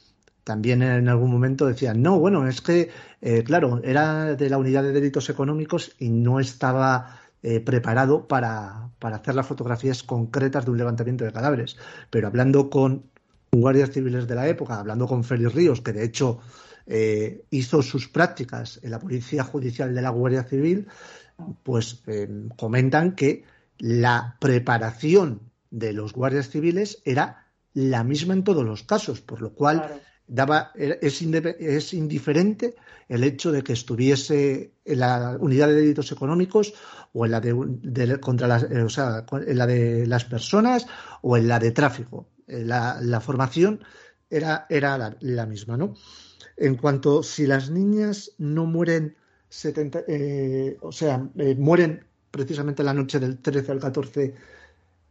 también en algún momento decían, no, bueno, es que, eh, claro, era de la unidad de delitos económicos y no estaba eh, preparado para, hacer las fotografías concretas de un levantamiento de cadáveres. Pero hablando con guardias civiles de la época, hablando con Félix Ríos, que de hecho eh, hizo sus prácticas en la Policía Judicial de la Guardia Civil, pues eh, comentan que la preparación de los guardias civiles era la misma en todos los casos, por lo cual daba, es, es, indiferente el hecho de que estuviese en la unidad de delitos económicos o en la de, contra las, eh, o sea, en la de las personas o en la de tráfico. Eh, la, la formación era, era la, misma, ¿no? En cuanto si las niñas no mueren 70, eh, o sea, mueren precisamente la noche del 13 al 14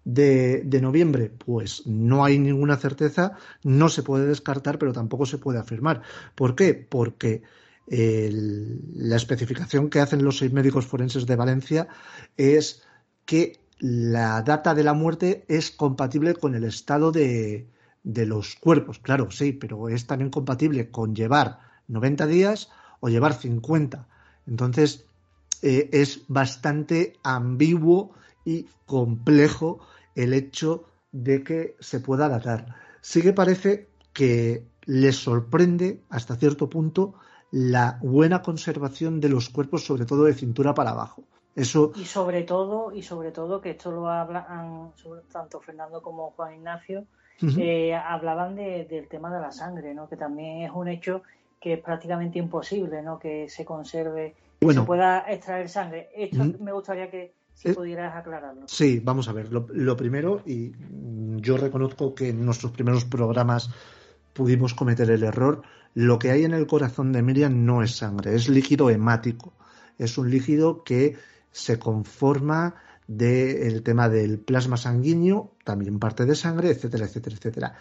de, noviembre, pues no hay ninguna certeza, no se puede descartar, pero tampoco se puede afirmar. ¿Por qué? Porque la especificación que hacen los seis médicos forenses de Valencia es que la data de la muerte es compatible con el estado de, de los cuerpos. Claro, sí, pero es también compatible con llevar 90 días o llevar 50. Entonces, eh, es bastante ambiguo y complejo el hecho de que se pueda datar. Sí que parece que les sorprende hasta cierto punto la buena conservación de los cuerpos, sobre todo de cintura para abajo. Eso...
Y sobre todo, y sobre todo que esto lo hablan tanto Fernando como Juan Ignacio, eh, hablaban del tema de la sangre, ¿no? que también es un hecho que es prácticamente imposible ¿no? que se conserve, que se pueda extraer sangre. Esto me gustaría que, si eh, pudieras aclararlo.
Sí, vamos a ver. Lo, primero, y yo reconozco que en nuestros primeros programas pudimos cometer el error, lo que hay en el corazón de Miriam no es sangre, es líquido hemático. Es un líquido que se conforma del tema del plasma sanguíneo, también parte de sangre, etcétera, etcétera, etcétera.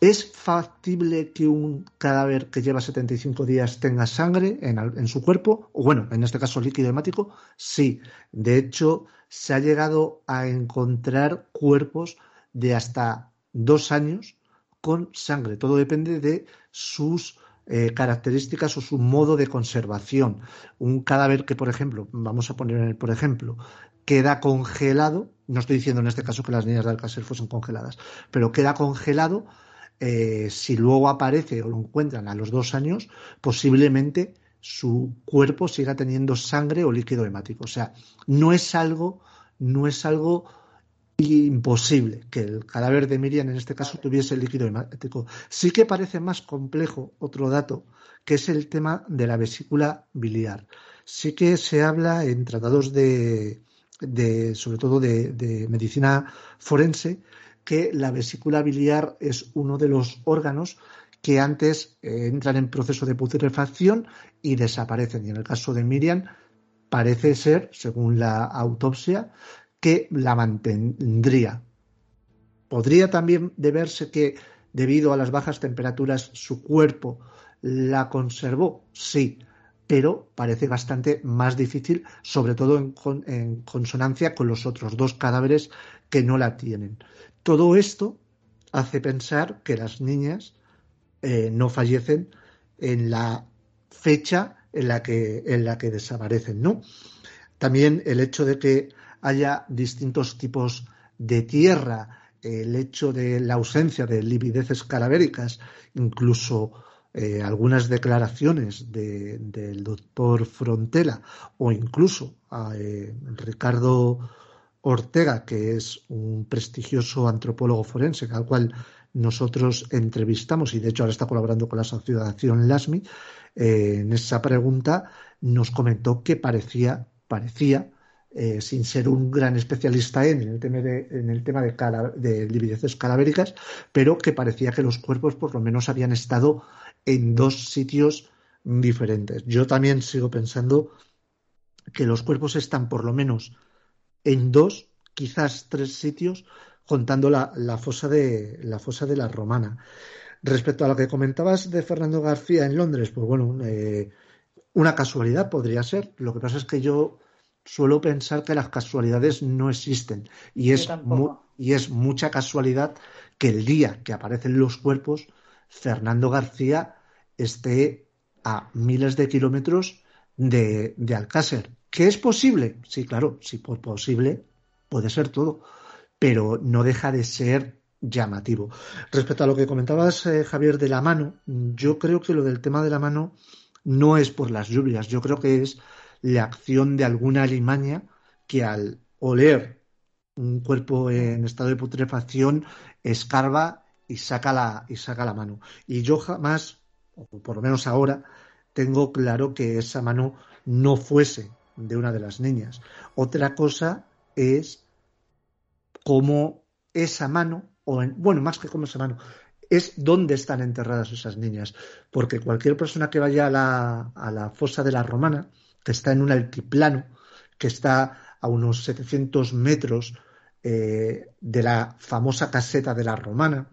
¿Es factible que un cadáver que lleva 75 días tenga sangre en, su cuerpo? O bueno, en este caso líquido hemático. Sí. De hecho, se ha llegado a encontrar cuerpos de hasta dos años con sangre. Todo depende de sus eh, características o su modo de conservación. Un cadáver que, por ejemplo, vamos a poner por ejemplo, queda congelado, no estoy diciendo en este caso que las niñas de Alcácer fuesen congeladas, pero queda congelado eh, si luego aparece o lo encuentran a los dos años, posiblemente su cuerpo siga teniendo sangre o líquido hemático. O sea, no es algo, no es algo imposible que el cadáver de Miriam en este caso tuviese líquido hemático. Sí que parece más complejo otro dato, que es el tema de la vesícula biliar. Sí que se habla en tratados de, sobre todo de, medicina forense, que la vesícula biliar es uno de los órganos que antes eh, entran en proceso de putrefacción y desaparecen. Y en el caso de Miriam, parece ser, según la autopsia, que la mantendría. Podría también deberse que, debido a las bajas temperaturas, su cuerpo la conservó, sí, pero parece bastante más difícil, sobre todo en, consonancia con los otros dos cadáveres que no la tienen. Todo esto hace pensar que las niñas eh, no fallecen en la fecha en la que, en la que desaparecen, ¿no? También el hecho de que haya distintos tipos de tierra, el hecho de la ausencia de livideces calavéricas, incluso eh, algunas declaraciones del doctor Frontela o incluso a eh, Ricardo Ortega, que es un prestigioso antropólogo forense, al cual nosotros entrevistamos y de hecho ahora está colaborando con la Asociación LASMI, eh, en esa pregunta nos comentó que parecía, parecía sin ser un gran especialista en, el tema de, en el tema de, de calavéricas, pero que parecía que los cuerpos por lo menos habían estado en dos sitios diferentes. Yo también sigo pensando que los cuerpos están por lo menos en dos, quizás tres sitios, contando la, fosa de la fosa de la romana. Respecto a lo que comentabas de Fernando García en Londres, pues bueno, eh, una casualidad podría ser. Lo que pasa es que yo suelo pensar que las casualidades no existen y es, y es mucha casualidad que el día que aparecen los cuerpos, Fernando García esté a miles de kilómetros de, de Alcácer. ¿Qué es posible? Sí, claro, sí, por posible puede ser todo, pero no deja de ser llamativo. Respecto a lo que comentabas, eh, Javier, de la mano, yo creo que lo del tema de la mano no es por las lluvias, yo creo que es la acción de alguna alimaña que al oler un cuerpo en estado de putrefacción escarba y saca la, y saca la mano. Y yo jamás, o por lo menos ahora, tengo claro que esa mano no fuese de una de las niñas. Otra cosa es cómo esa mano, o bueno, más que cómo esa mano, es dónde están enterradas esas niñas. Porque cualquier persona que vaya a la, a la fosa de la romana, que está en un altiplano, que está a unos 700 metros eh, de la famosa caseta de la Romana,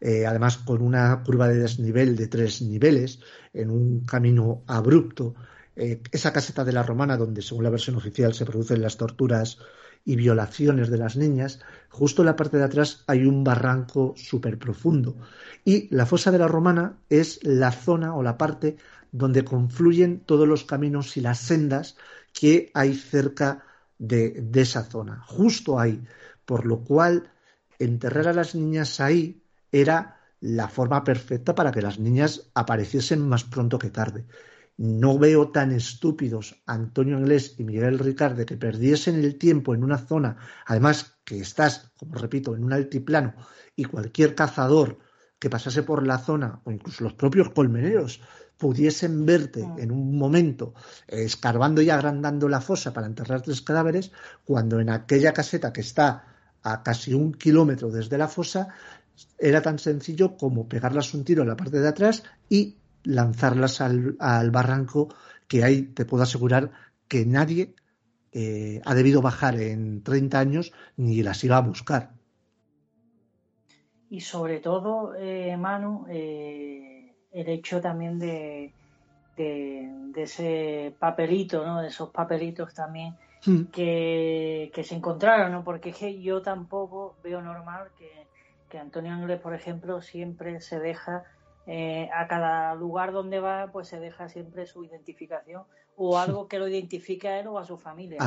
eh, además con una curva de desnivel de tres niveles, en un camino abrupto. Eh, esa caseta de la Romana, donde según la versión oficial se producen las torturas y violaciones de las niñas, justo en la parte de atrás hay un barranco súper profundo. Y la fosa de la Romana es la zona o la parte donde confluyen todos los caminos y las sendas que hay cerca de, esa zona, justo ahí. Por lo cual, enterrar a las niñas ahí era la forma perfecta para que las niñas apareciesen más pronto que tarde. No veo tan estúpidos Antonio Inglés y Miguel Ricard de que perdiesen el tiempo en una zona, además que estás, como repito, en un altiplano y cualquier cazador que pasase por la zona, o incluso los propios colmeneros, pudiesen verte en un momento escarbando y agrandando la fosa para enterrar tres cadáveres, cuando en aquella caseta que está a casi un kilómetro desde la fosa, era tan sencillo como pegarlas un tiro en la parte de atrás y lanzarlas al, barranco, que ahí te puedo asegurar que nadie eh, ha debido bajar en 30 años ni las iba a buscar.
Y sobre todo, eh, Manu, eh el hecho también de, de, ese papelito, ¿no? De esos papelitos también hmm. que, se encontraron, ¿no? Porque es que yo tampoco veo normal que, Antonio Ángeles, por ejemplo, siempre se deja eh, a cada lugar donde va, pues se deja siempre su identificación o algo que lo identifique a él o a su familia.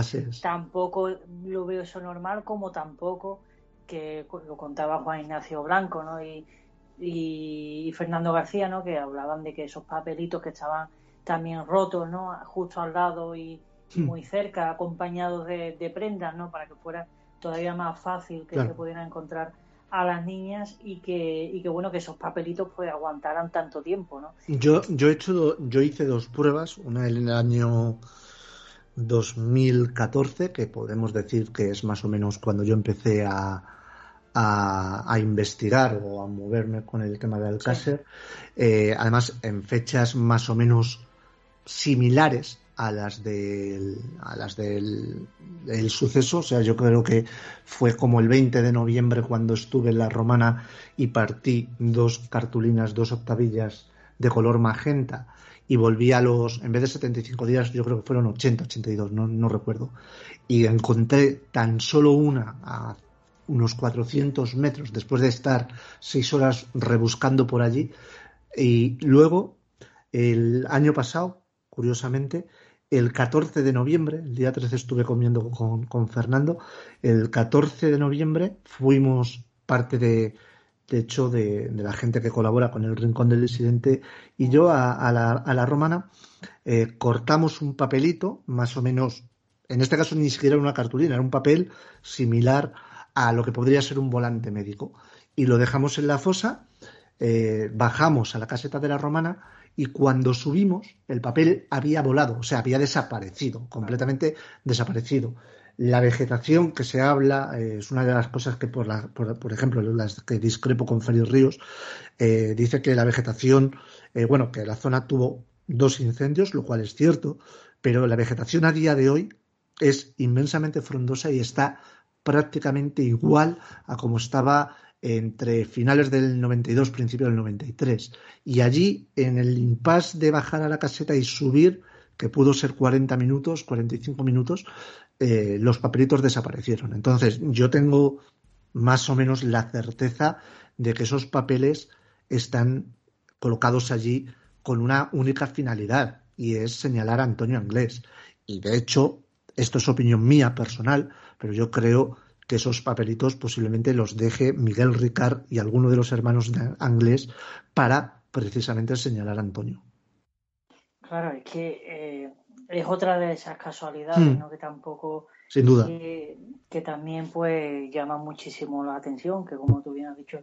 Tampoco lo veo eso normal, como tampoco que lo contaba Juan Ignacio Blanco, ¿no? Y, y, Fernando García, ¿no? Que hablaban de que esos papelitos que estaban también rotos, ¿no? Justo al lado y, muy cerca, acompañados de, prendas, ¿no? Para que fuera todavía más fácil que se pudieran encontrar a las niñas y que, y que bueno que esos papelitos pues aguantaran tanto tiempo, ¿no?
Yo, yo he hecho yo hice dos pruebas, una en el año 2014, que podemos decir que es más o menos cuando yo empecé a, a, investigar o a moverme con el tema del Alcácer. Eh, además, en fechas más o menos similares a las del, a las del, suceso. O sea, yo creo que fue como el 20 de noviembre cuando estuve en la romana y partí dos cartulinas, dos octavillas de color magenta y volví a los, en vez de 75 días, yo creo que fueron 80, 82, no, no recuerdo. Y encontré tan solo una a unos 400 metros después de estar seis horas rebuscando por allí. Y luego, el año pasado, curiosamente, el 14 de noviembre, el día 13 estuve comiendo con, con Fernando, el 14 de noviembre fuimos parte de, de hecho, de, la gente que colabora con el Rincón del Disidente y yo a, la, a la, romana eh, cortamos un papelito, más o menos, en este caso ni siquiera una cartulina, era un papel similar a lo que podría ser un volante médico. Y lo dejamos en la fosa, eh, bajamos a la caseta de la romana y cuando subimos el papel había volado, o sea, había desaparecido, completamente desaparecido. La vegetación que se habla eh, es una de las cosas que, por, la, por, ejemplo, las que discrepo con Félix Ríos, eh, dice que la vegetación, bueno, que la zona tuvo dos incendios, lo cual es cierto, pero la vegetación a día de hoy es inmensamente frondosa y está prácticamente igual a como estaba entre finales del 92, principio del 93. Y allí, en el impasse de bajar a la caseta y subir, que pudo ser 40 minutos, 45 minutos, eh, los papelitos desaparecieron. Entonces, yo tengo más o menos la certeza de que esos papeles están colocados allí con una única finalidad, y es señalar a Antonio Anglés. Y de hecho, esto es opinión mía personal, pero yo creo que esos papelitos posiblemente los deje Miguel Ricard y alguno de los hermanos de Anglés para precisamente señalar a Antonio.
Claro, es que eh, es otra de esas casualidades, hmm. ¿no? Que tampoco.
Sin duda.
que también, pues, llama muchísimo la atención, que como tú bien has dicho,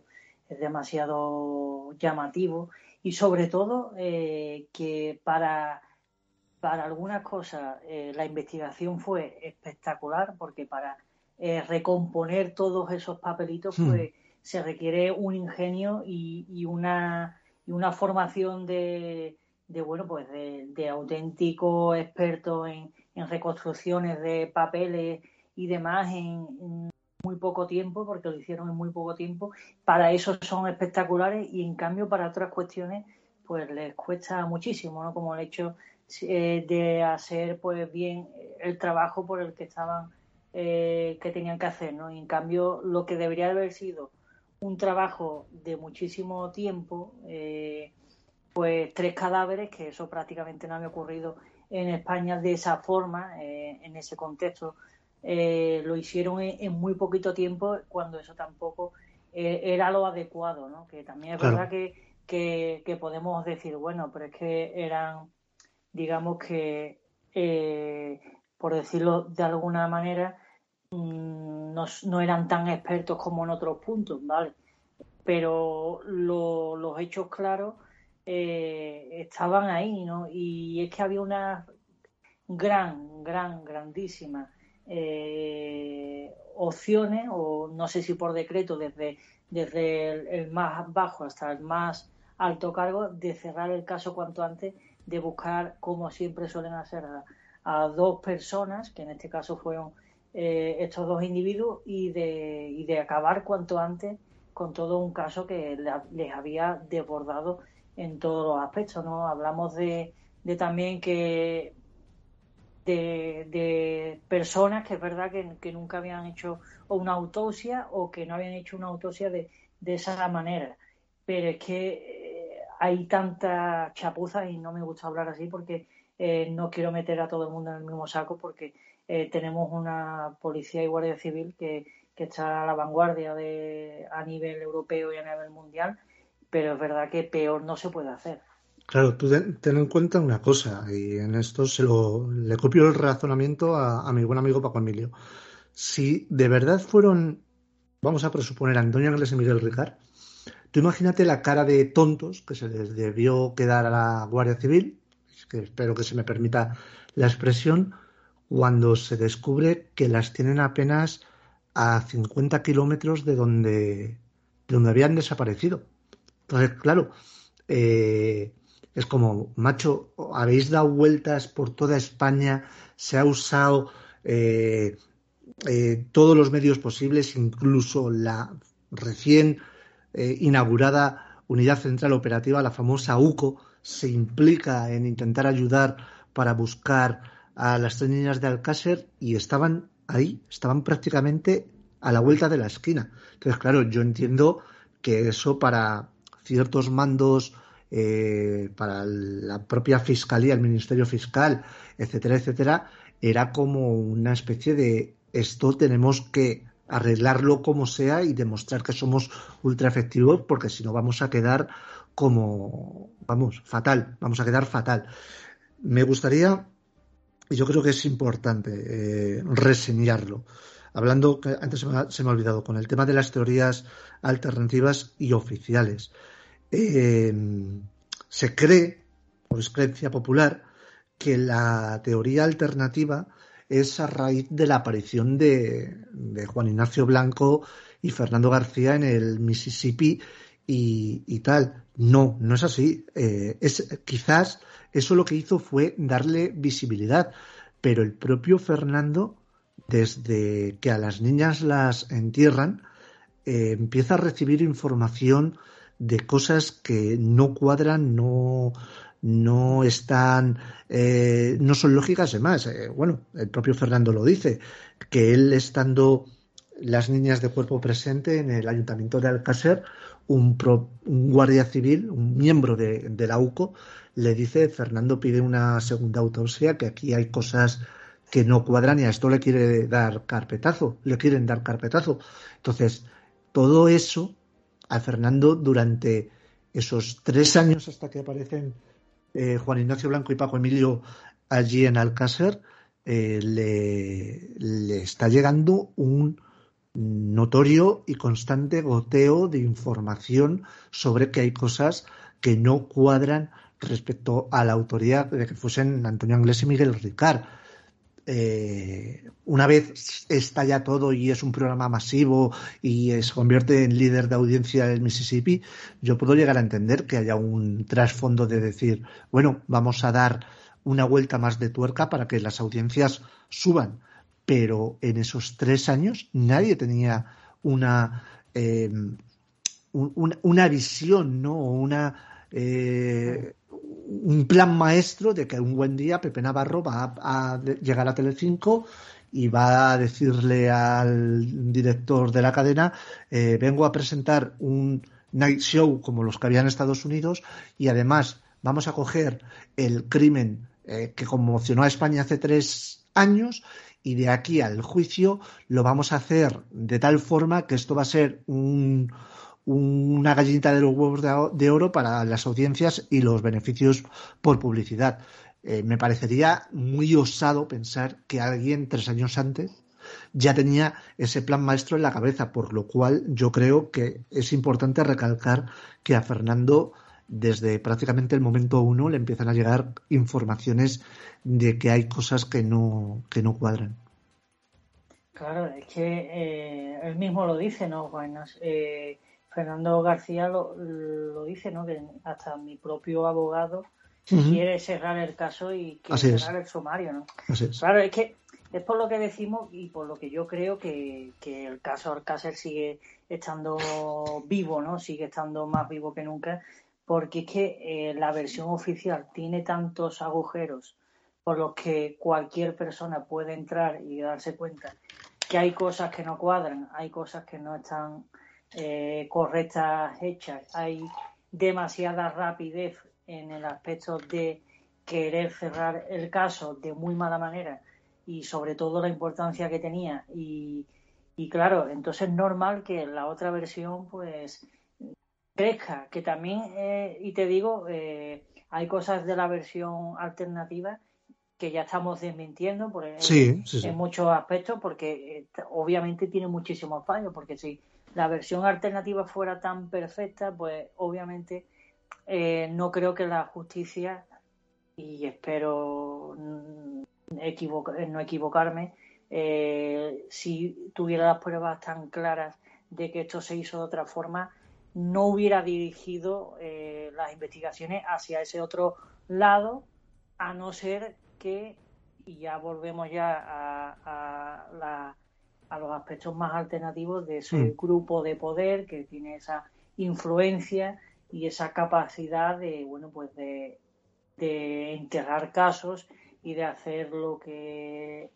es demasiado llamativo. Y sobre todo, eh, que para para algunas cosas eh, la investigación fue espectacular porque para eh, recomponer todos esos papelitos hmm. pues se requiere un ingenio y, una, y una formación de, de bueno pues de, de auténtico experto en, reconstrucciones de papeles y demás en, muy poco tiempo porque lo hicieron en muy poco tiempo para eso son espectaculares y en cambio para otras cuestiones pues les cuesta muchísimo no como el hecho eh, de hacer pues bien el trabajo por el que estaban eh, que tenían que hacer, ¿no? Y en cambio, lo que debería haber sido un trabajo de muchísimo tiempo, eh, pues tres cadáveres, que eso prácticamente no había ocurrido en España de esa forma, en ese contexto, lo hicieron en, muy poquito tiempo, cuando eso tampoco era lo adecuado, ¿no? Que también es verdad que, que podemos decir, bueno, pero es que eran digamos que, eh, por decirlo de alguna manera, mm, no, eran tan expertos como en otros puntos, ¿vale? Pero los hechos claros eh, estaban ahí, ¿no? Y es que había una gran, gran, grandísima eh, opciones, o no sé si por decreto, desde, desde el, más bajo hasta el más alto cargo, de cerrar el caso cuanto antes de buscar, como siempre suelen hacer, dos personas, que en este caso fueron eh, estos dos individuos, y de, y de acabar cuanto antes con todo un caso que les había desbordado en todos los aspectos. ¿no? Hablamos de, de también que de, de, personas que es verdad que, que, nunca habían hecho una autopsia o que no habían hecho una autopsia de, de esa manera. Pero es que hay tanta chapuza y no me gusta hablar así porque eh, no quiero meter a todo el mundo en el mismo saco porque eh, tenemos una policía y guardia civil que, está a la vanguardia de, a nivel europeo y a nivel mundial, pero es verdad que peor no se puede hacer.
Claro, tú ten, en cuenta una cosa, y en esto se lo le copio el razonamiento a, mi buen amigo Paco Emilio. si de verdad fueron, vamos a presuponer, Antonio Ángeles y Miguel Ricard, tú imagínate la cara de tontos que se les debió quedar a la Guardia Civil, que espero que se me permita la expresión, cuando se descubre que las tienen apenas a 50 kilómetros de donde, de donde habían desaparecido. Entonces, claro, eh, es como, macho, habéis dado vueltas por toda España, se ha usado eh, eh, todos los medios posibles, incluso la recién inaugurada Unidad Central Operativa, la famosa UCO, se implica en intentar ayudar para buscar a las tres niñas de Alcácer y estaban ahí, estaban prácticamente a la vuelta de la esquina. Entonces, claro, yo entiendo que eso para ciertos mandos, eh, para la propia fiscalía, el Ministerio Fiscal, etcétera, etcétera, era como una especie de esto tenemos que arreglarlo como sea y demostrar que somos ultra efectivos porque si no vamos a quedar como, vamos, fatal, vamos a quedar fatal. Me gustaría y yo creo que es importante eh, reseñarlo. Hablando, antes se me, ha, olvidado, con el tema de las teorías alternativas y oficiales. Eh, se cree, por creencia popular, que la teoría alternativa es a raíz de la aparición de, Juan Ignacio Blanco y Fernando García en el Mississippi y, tal. No, no es así. Eh, es quizás eso lo que hizo fue darle visibilidad, pero el propio Fernando, desde que a las niñas las entierran, eh, empieza a recibir información de cosas que no cuadran, no, no están, eh, no son lógicas. Además, bueno, el propio Fernando lo dice, que él estando las niñas de cuerpo presente en el ayuntamiento de Alcácer, un, guardia civil, un miembro de, la UCO, le dice, Fernando pide una segunda autopsia, que aquí hay cosas que no cuadran y a esto le quiere dar carpetazo, le quieren dar carpetazo. Entonces, todo eso a Fernando durante esos tres años hasta que aparecen eh, Juan Ignacio Blanco y Paco Emilio allí en Alcácer, eh, le, le está llegando un notorio y constante goteo de información sobre que hay cosas que no cuadran respecto a la autoría de que fuesen Antonio Anglés y Miguel Ricard. Eh, una vez está ya todo y es un programa masivo y se convierte en líder de audiencia del Mississippi, yo puedo llegar a entender que haya un trasfondo de decir, bueno, vamos a dar una vuelta más de tuerca para que las audiencias suban pero en esos tres años nadie tenía una, eh, una visión, ¿no? Una, eh, un plan maestro de que un buen día Pepe Navarro va a, llegar a Telecinco y va a decirle al director de la cadena eh, vengo a presentar un night show como los que había en Estados Unidos y además vamos a coger el crimen que conmocionó a España hace tres años y de aquí al juicio lo vamos a hacer de tal forma que esto va a ser un, una gallinita de los huevos de, oro para las audiencias y los beneficios por publicidad. Eh, me parecería muy osado pensar que alguien tres años antes ya tenía ese plan maestro en la cabeza, por lo cual yo creo que es importante recalcar que a Fernando desde prácticamente el momento uno le empiezan a llegar informaciones de que hay cosas que no, que no cuadran.
Claro, es que eh, él mismo lo dice, ¿no, Juan? Eh, Fernando García lo, lo, dice, ¿no? Que hasta mi propio abogado quiere cerrar el caso y quiere cerrar el sumario, ¿no? Claro, es que es por lo que decimos y por lo que yo creo que, que el caso Alcácer sigue estando vivo, ¿no? Sigue estando más vivo que nunca porque es que eh, la versión oficial tiene tantos agujeros por los que cualquier persona puede entrar y darse cuenta que hay cosas que no cuadran, hay cosas que no están eh, correctas hechas, hay demasiada rapidez en el aspecto de querer cerrar el caso de muy mala manera y sobre todo la importancia que tenía y, y claro, entonces es normal que la otra versión pues crezca, que también, eh, y te digo, eh, hay cosas de la versión alternativa que ya estamos desmintiendo por,
sí, sí,
en muchos aspectos, porque eh, obviamente tiene muchísimos fallos, porque si la versión alternativa fuera tan perfecta, pues obviamente no creo que la justicia, y espero no equivocarme, si tuviera las pruebas tan claras de que esto se hizo de otra forma, no hubiera dirigido eh, las investigaciones hacia ese otro lado, a no ser que, y ya volvemos ya a, a, a los aspectos más alternativos de ese mm. grupo de poder que tiene esa influencia y esa capacidad de, bueno, pues de, de enterrar casos y de hacer lo que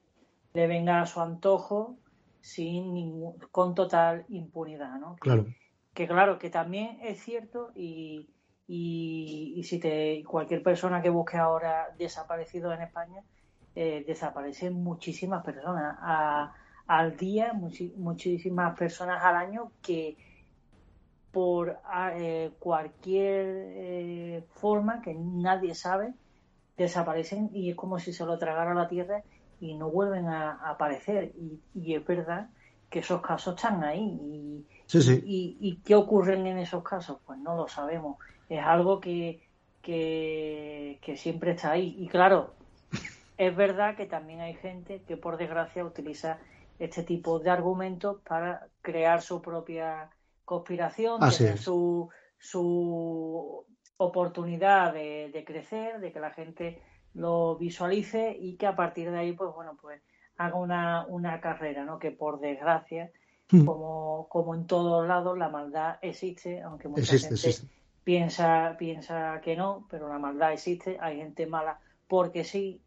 le venga a su antojo sin ningún, con total impunidad, ¿no?
Claro.
Que, claro, que también es cierto y, y, si te cualquier persona que busque ahora desaparecido en España eh, desaparecen muchísimas personas al día, muchísimas personas al año que por eh, cualquier eh, forma que nadie sabe desaparecen y es como si se lo tragara la tierra y no vuelven a, aparecer. Y, es verdad que esos casos están ahí. Y, y, qué ocurren en esos casos? Pues no lo sabemos. Es algo que, que, siempre está ahí. Y claro, es verdad que también hay gente que por desgracia utiliza este tipo de argumentos para crear su propia conspiración, tener su, su oportunidad de, de, crecer, de que la gente lo visualice y que a partir de ahí, pues bueno, pues haga una, una carrera, ¿no? Que por desgracia. Como, como en todos lados, la maldad existe, aunque mucha gente piensa piensa que no, pero la maldad existe, hay gente mala porque sí,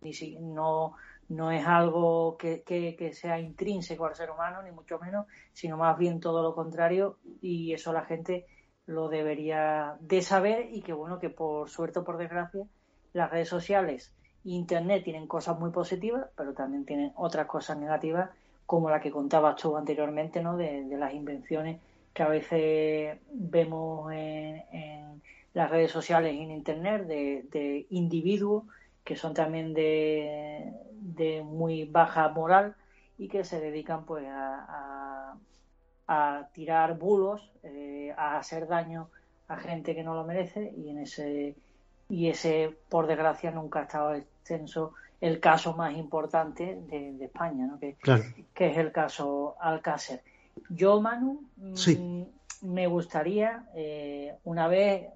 ni si, no, no es algo que, que, que, sea intrínseco al ser humano, ni mucho menos, sino más bien todo lo contrario, y eso la gente lo debería de saber y que bueno, que por suerte o por desgracia, las redes sociales Internet tienen cosas muy positivas, pero también tienen otras cosas negativas, como la que contabas tú anteriormente, ¿no? De, las invenciones que a veces vemos en, las redes sociales y en Internet de, individuos que son también de, muy baja moral y que se dedican pues a, a, tirar bulos, eh, a hacer daño a gente que no lo merece y en ese y ese, por desgracia, nunca ha estado extenso el caso más importante de, España, ¿no? que, que, es el caso Alcácer. Yo, Manu, mm, me gustaría, eh, una vez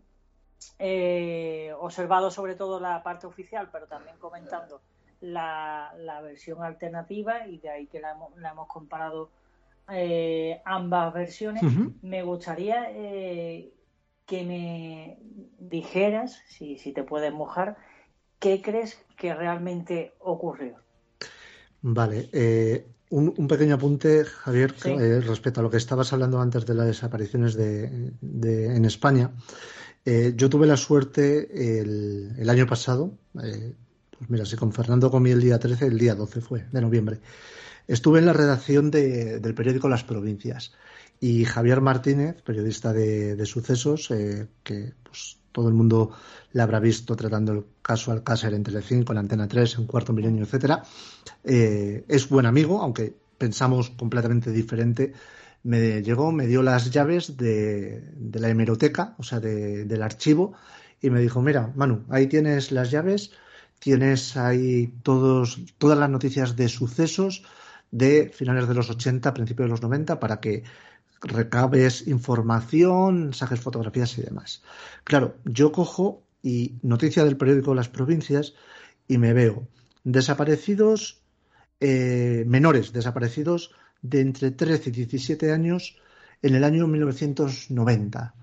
eh, observado sobre todo la parte oficial, pero también comentando la, la versión alternativa y de ahí que la hemos, la hemos comparado eh, ambas versiones, me gustaría que me dijeras, si, si te puedes mojar, qué crees que realmente ocurrió.
Vale, eh, un, pequeño apunte, Javier, eh, respecto a lo que estabas hablando antes de las desapariciones de, en España. Eh, yo tuve la suerte el, el año pasado, pues mira, si con Fernando comí el día 13, el día 12 fue, de noviembre. Estuve en la redacción del periódico Las Provincias y Javier Martínez, periodista de, sucesos, eh, que pues, todo el mundo le habrá visto tratando el caso Alcácer en Telecinco, en Antena 3, en Cuarto Milenio, etcétera, eh, es buen amigo, aunque pensamos completamente diferente. Me llegó, me dio las llaves de, la hemeroteca, o sea, del archivo, y me dijo, mira, Manu, ahí tienes las llaves, tienes ahí todos, todas las noticias de sucesos de finales de los 80, principios de los 90, para que recabes información, saques fotografías y demás. Claro, yo cojo y noticia del periódico Las Provincias y me veo desaparecidos eh, menores, desaparecidos de entre 13 y 17 años en el año 1990.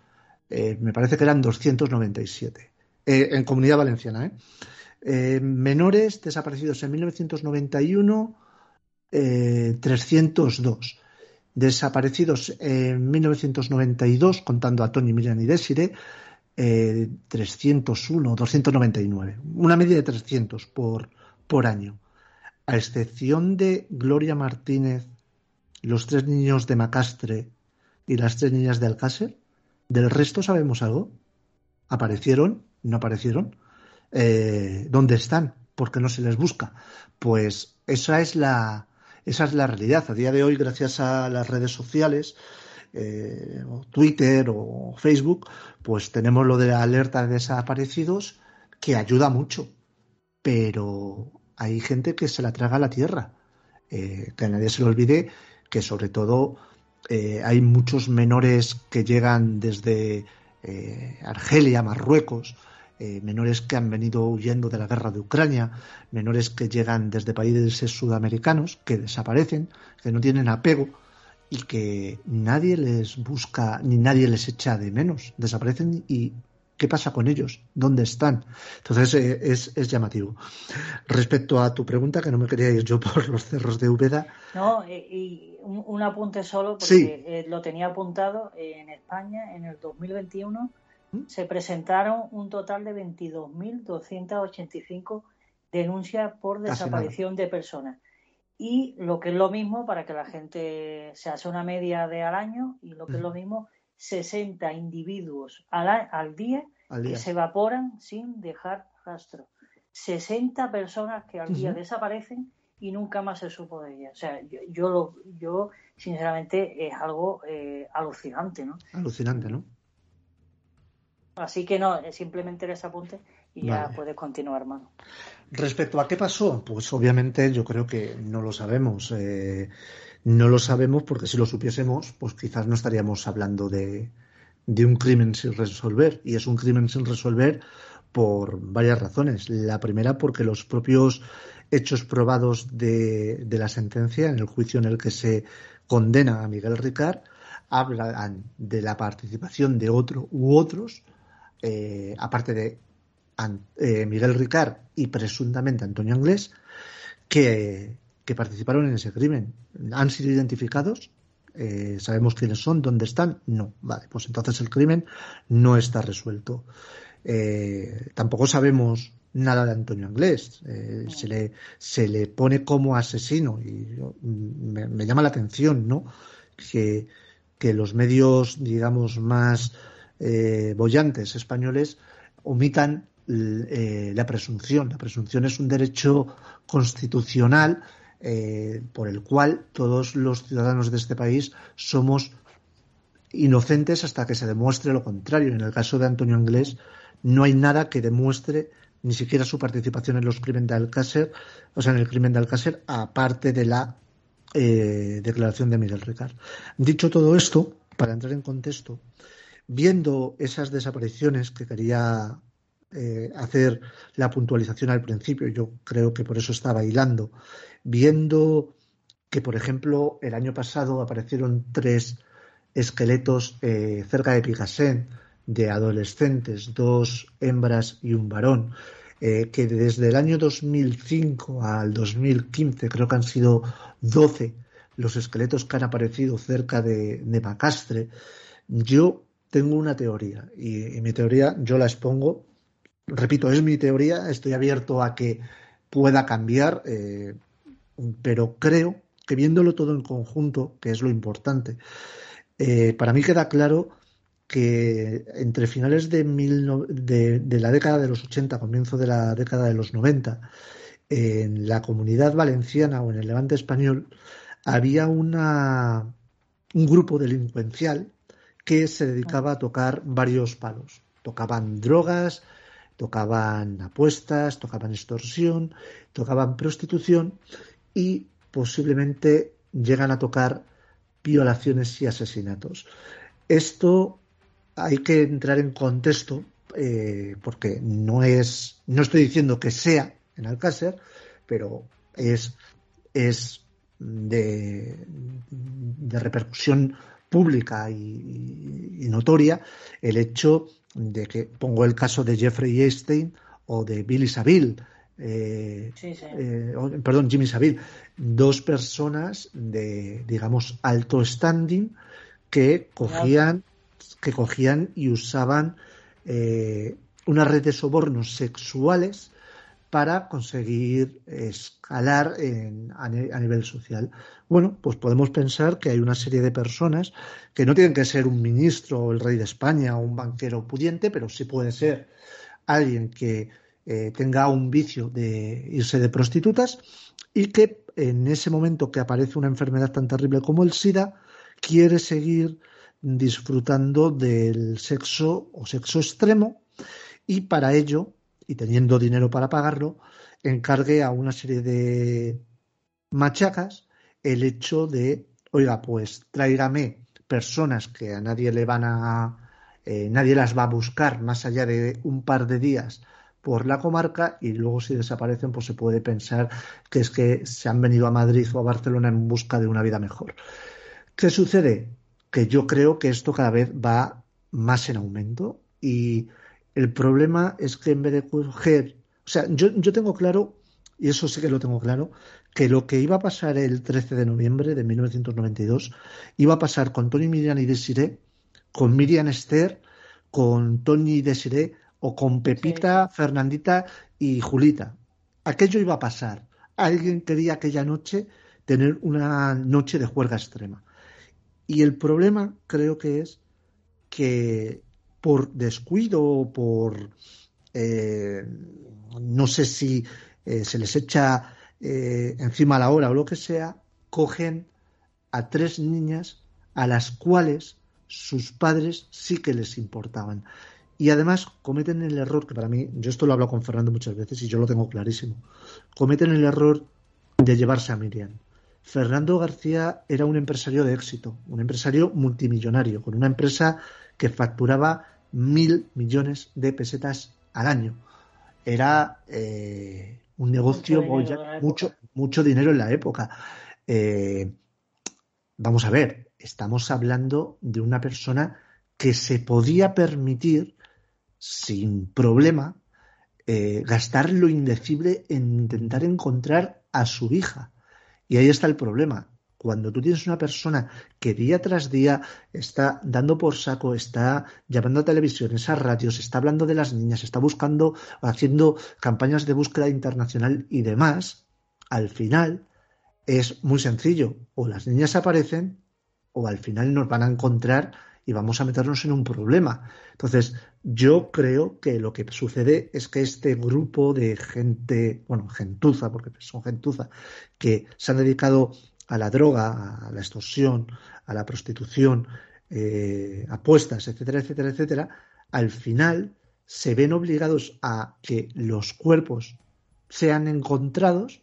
Eh, me parece que eran 297. Eh, en Comunidad Valenciana. menores desaparecidos en 1991, 302 desaparecidos en 1992, contando a Tony, Miriam y Desire, eh, 301, 299, una media de 300 por, por año. A excepción de Gloria Martínez, los tres niños de Macastre y las tres niñas de Alcácer, del resto sabemos algo. ¿Aparecieron? ¿No aparecieron? Eh, ¿Dónde están? porque no se les busca. Pues esa es la, esa es la realidad. A día de hoy, gracias a las redes sociales, eh, o Twitter o Facebook, pues tenemos lo de la alerta de desaparecidos que ayuda mucho. Pero hay gente que se la traga a la tierra. Eh, que nadie se le olvide que sobre todo eh, hay muchos menores que llegan desde Argelia, Marruecos, menores que han venido huyendo de la guerra de Ucrania, menores que llegan desde países sudamericanos, que desaparecen, que no tienen apego y que nadie les busca ni nadie les echa de menos. Desaparecen y ¿qué pasa con ellos? ¿Dónde están? Entonces eh, es, llamativo. Respecto a tu pregunta, que no me quería ir yo por los cerros de Úbeda.
No, y un, apunte solo, porque eh, lo tenía apuntado en España en el 2021 ¿Mm? Se presentaron un total de 22.285 denuncias por desaparición de personas y lo que es lo mismo, para que la gente se hace una media de al año, y lo que es lo mismo, 60 individuos al, al, día, que se evaporan sin dejar rastro. 60 personas que al día desaparecen y nunca más se supo de ellas. O sea, yo, yo, lo, yo sinceramente es algo eh, alucinante, ¿no?
Alucinante, ¿no?
Así que no, simplemente les apunte y ya puedes continuar, hermano.
Respecto a qué pasó, pues obviamente yo creo que no lo sabemos. Eh, no lo sabemos porque si lo supiésemos, pues quizás no estaríamos hablando de, de un crimen sin resolver. Y es un crimen sin resolver por varias razones. La primera, porque los propios hechos probados de, de, la sentencia, en el juicio en el que se condena a Miguel Ricard, hablan de la participación de otro u otros, eh, aparte de eh, Miguel Ricard y presuntamente Antonio Anglés, que, participaron en ese crimen. ¿Han sido identificados? Eh, ¿Sabemos quiénes son? ¿Dónde están? No. Vale, pues entonces el crimen no está resuelto. Tampoco sabemos nada de Antonio Anglés. se, le, se le pone como asesino y me, llama la atención, ¿no? Que, que los medios, digamos, más bollantes españoles omitan eh, la presunción. La presunción es un derecho constitucional eh, por el cual todos los ciudadanos de este país somos inocentes hasta que se demuestre lo contrario. En el caso de Antonio Anglés no hay nada que demuestre ni siquiera su participación en los crímenes de Alcácer, o sea, en el crimen de Alcácer, aparte de la eh, declaración de Miguel Ricard. Dicho todo esto, para entrar en contexto, viendo esas desapariciones que quería eh, hacer la puntualización al principio, yo creo que por eso estaba hilando, viendo que, por ejemplo, el año pasado aparecieron tres esqueletos eh, cerca de Picassent de adolescentes, dos hembras y un varón, eh, que desde el año 2005 al 2015 creo que han sido 12 los esqueletos que han aparecido cerca de, de yo tengo una teoría y, mi teoría yo la expongo. Repito, es mi teoría, estoy abierto a que pueda cambiar, eh, pero creo que viéndolo todo en conjunto, que es lo importante, eh, para mí queda claro que entre finales de, de, la década de los 80, comienzo de la década de los 90, en la comunidad valenciana o en el levante español, había una, un grupo delincuencial que se dedicaba a tocar varios palos. Tocaban drogas, tocaban apuestas, tocaban extorsión, tocaban prostitución y posiblemente llegan a tocar violaciones y asesinatos. Esto hay que entrar en contexto eh, porque no es, no estoy diciendo que sea en Alcácer, pero es, es de, de repercusión pública y, notoria el hecho de que pongo el caso de Jeffrey Epstein o de Billy Saville, eh, eh, perdón, Jimmy Saville, dos personas de, digamos, alto standing que cogían, que cogían y usaban eh, una red de sobornos sexuales para conseguir escalar a, nivel social. Bueno, pues podemos pensar que hay una serie de personas que no tienen que ser un ministro o el rey de España o un banquero pudiente, pero sí puede ser alguien que eh, tenga un vicio de irse de prostitutas y que en ese momento que aparece una enfermedad tan terrible como el SIDA, quiere seguir disfrutando del sexo o sexo extremo y para ello, y teniendo dinero para pagarlo, encargue a una serie de machacas el hecho de, oiga, pues tráigame personas que a nadie le van a, eh, nadie las va a buscar más allá de un par de días por la comarca y luego si desaparecen pues se puede pensar que es que se han venido a Madrid o a Barcelona en busca de una vida mejor. ¿Qué sucede? Que yo creo que esto cada vez va más en aumento y el problema es que en vez de coger, o sea, yo, yo tengo claro, y eso sí que lo tengo claro, que lo que iba a pasar el 13 de noviembre de 1992 iba a pasar con Tony Miriam y Desiree, con Miriam Esther, con Tony y Desiree o con Pepita, Fernandita y Julita. Aquello iba a pasar. Alguien quería aquella noche tener una noche de juerga extrema. Y el problema creo que es que por descuido por eh, no sé si eh, se les echa eh, encima la hora o lo que sea, cogen a tres niñas a las cuales sus padres sí que les importaban. Y además cometen el error, que para mí, yo esto lo hablo con Fernando muchas veces y yo lo tengo clarísimo, cometen el error de llevarse a Miriam. Fernando García era un empresario de éxito, un empresario multimillonario, con una empresa que facturaba mil millones de pesetas al año. Era eh, un negocio, mucho, mucho, dinero en la época. Eh, vamos a ver, estamos hablando de una persona que se podía permitir sin problema eh, gastar lo indecible en intentar encontrar a su hija. Y ahí está el problema. Cuando tú tienes una persona que día tras día está dando por saco, está llamando a televisiones, a radios, está hablando de las niñas, está buscando, haciendo campañas de búsqueda internacional y demás, al final es muy sencillo. O las niñas aparecen o al final nos van a encontrar y vamos a meternos en un problema. Entonces, yo creo que lo que sucede es que este grupo de gente, bueno, gentuza, porque son gentuza, que se han dedicado a la droga, a la extorsión, a la prostitución, eh, apuestas, etcétera, etcétera, etcétera, al final se ven obligados a que los cuerpos sean encontrados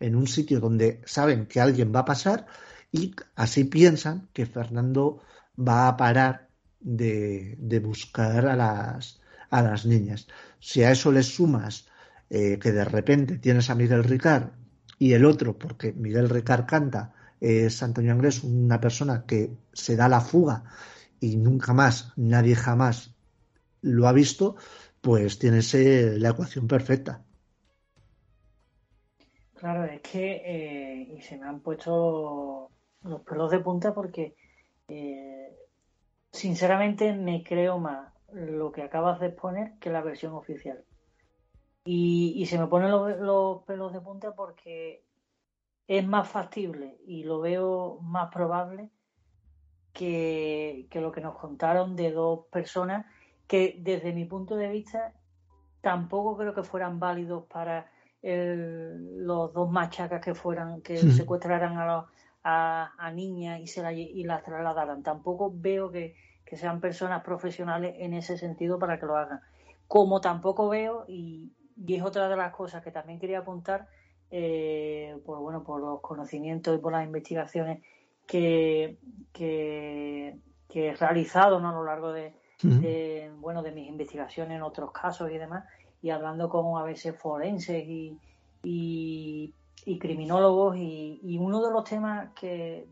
en un sitio donde saben que alguien va a pasar y así piensan que Fernando va a parar de, buscar a las, a las niñas. Si a eso le sumas eh, que de repente tienes a Miguel Ricard y el otro, porque Miguel Ricard canta, es Antonio Anglés, una persona que se da la fuga y nunca más, nadie jamás lo ha visto, pues tienes la ecuación perfecta.
Claro, es que eh, y se me han puesto los pelos de punta porque eh, sinceramente me creo más lo que acabas de exponer que la versión oficial. Y, se me ponen los, pelos de punta porque es más factible y lo veo más probable que, lo que nos contaron de dos personas que desde mi punto de vista tampoco creo que fueran válidos para los dos machacas que fueran que secuestraran a, los, a, niñas y, se la, y las trasladaran. Tampoco veo que, sean personas profesionales en ese sentido para que lo hagan. Como tampoco veo, y, es otra de las cosas que también quería apuntar, eh, por, bueno, por los conocimientos y por las investigaciones que, que, he realizado a lo largo de, bueno, de mis investigaciones en otros casos y demás, y hablando con a veces forenses y, y criminólogos y, uno de los temas que,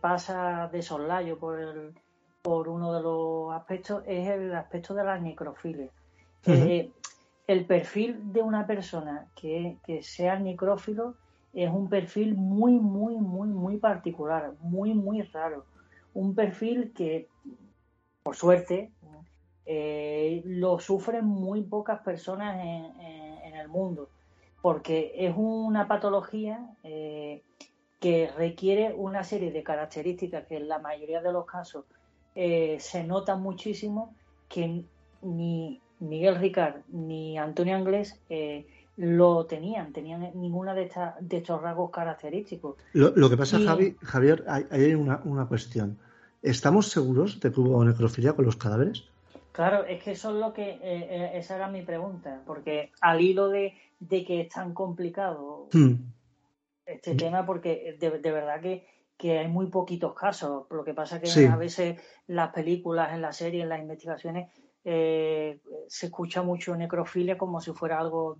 pasa de soslayo por, el, por uno de los aspectos es el aspecto de la necrofilia. Eh, el perfil de una persona que, sea necrófilo es un perfil muy, muy, muy, muy particular, muy, muy raro. Un perfil que, por suerte, eh, lo sufren muy pocas personas en el mundo porque es una patología eh, que requiere una serie de características que en la mayoría de los casos eh, se notan muchísimo que ni Miguel Ricard ni Antonio Anglés eh, lo tenían, tenían ninguna de, estas de estos rasgos característicos.
Lo, que pasa, Javi, Javier, hay, hay una, una, cuestión. ¿Estamos seguros de que hubo necrofilia con los cadáveres?
Claro, es que eso es lo que, eh, eh, esa era mi pregunta, porque al hilo de, de que es tan complicado hmm. este tema, porque de, de verdad que, que, hay muy poquitos casos. Lo que pasa es que a veces las películas, en las series, en las investigaciones, eh, se escucha mucho necrofilia como si fuera algo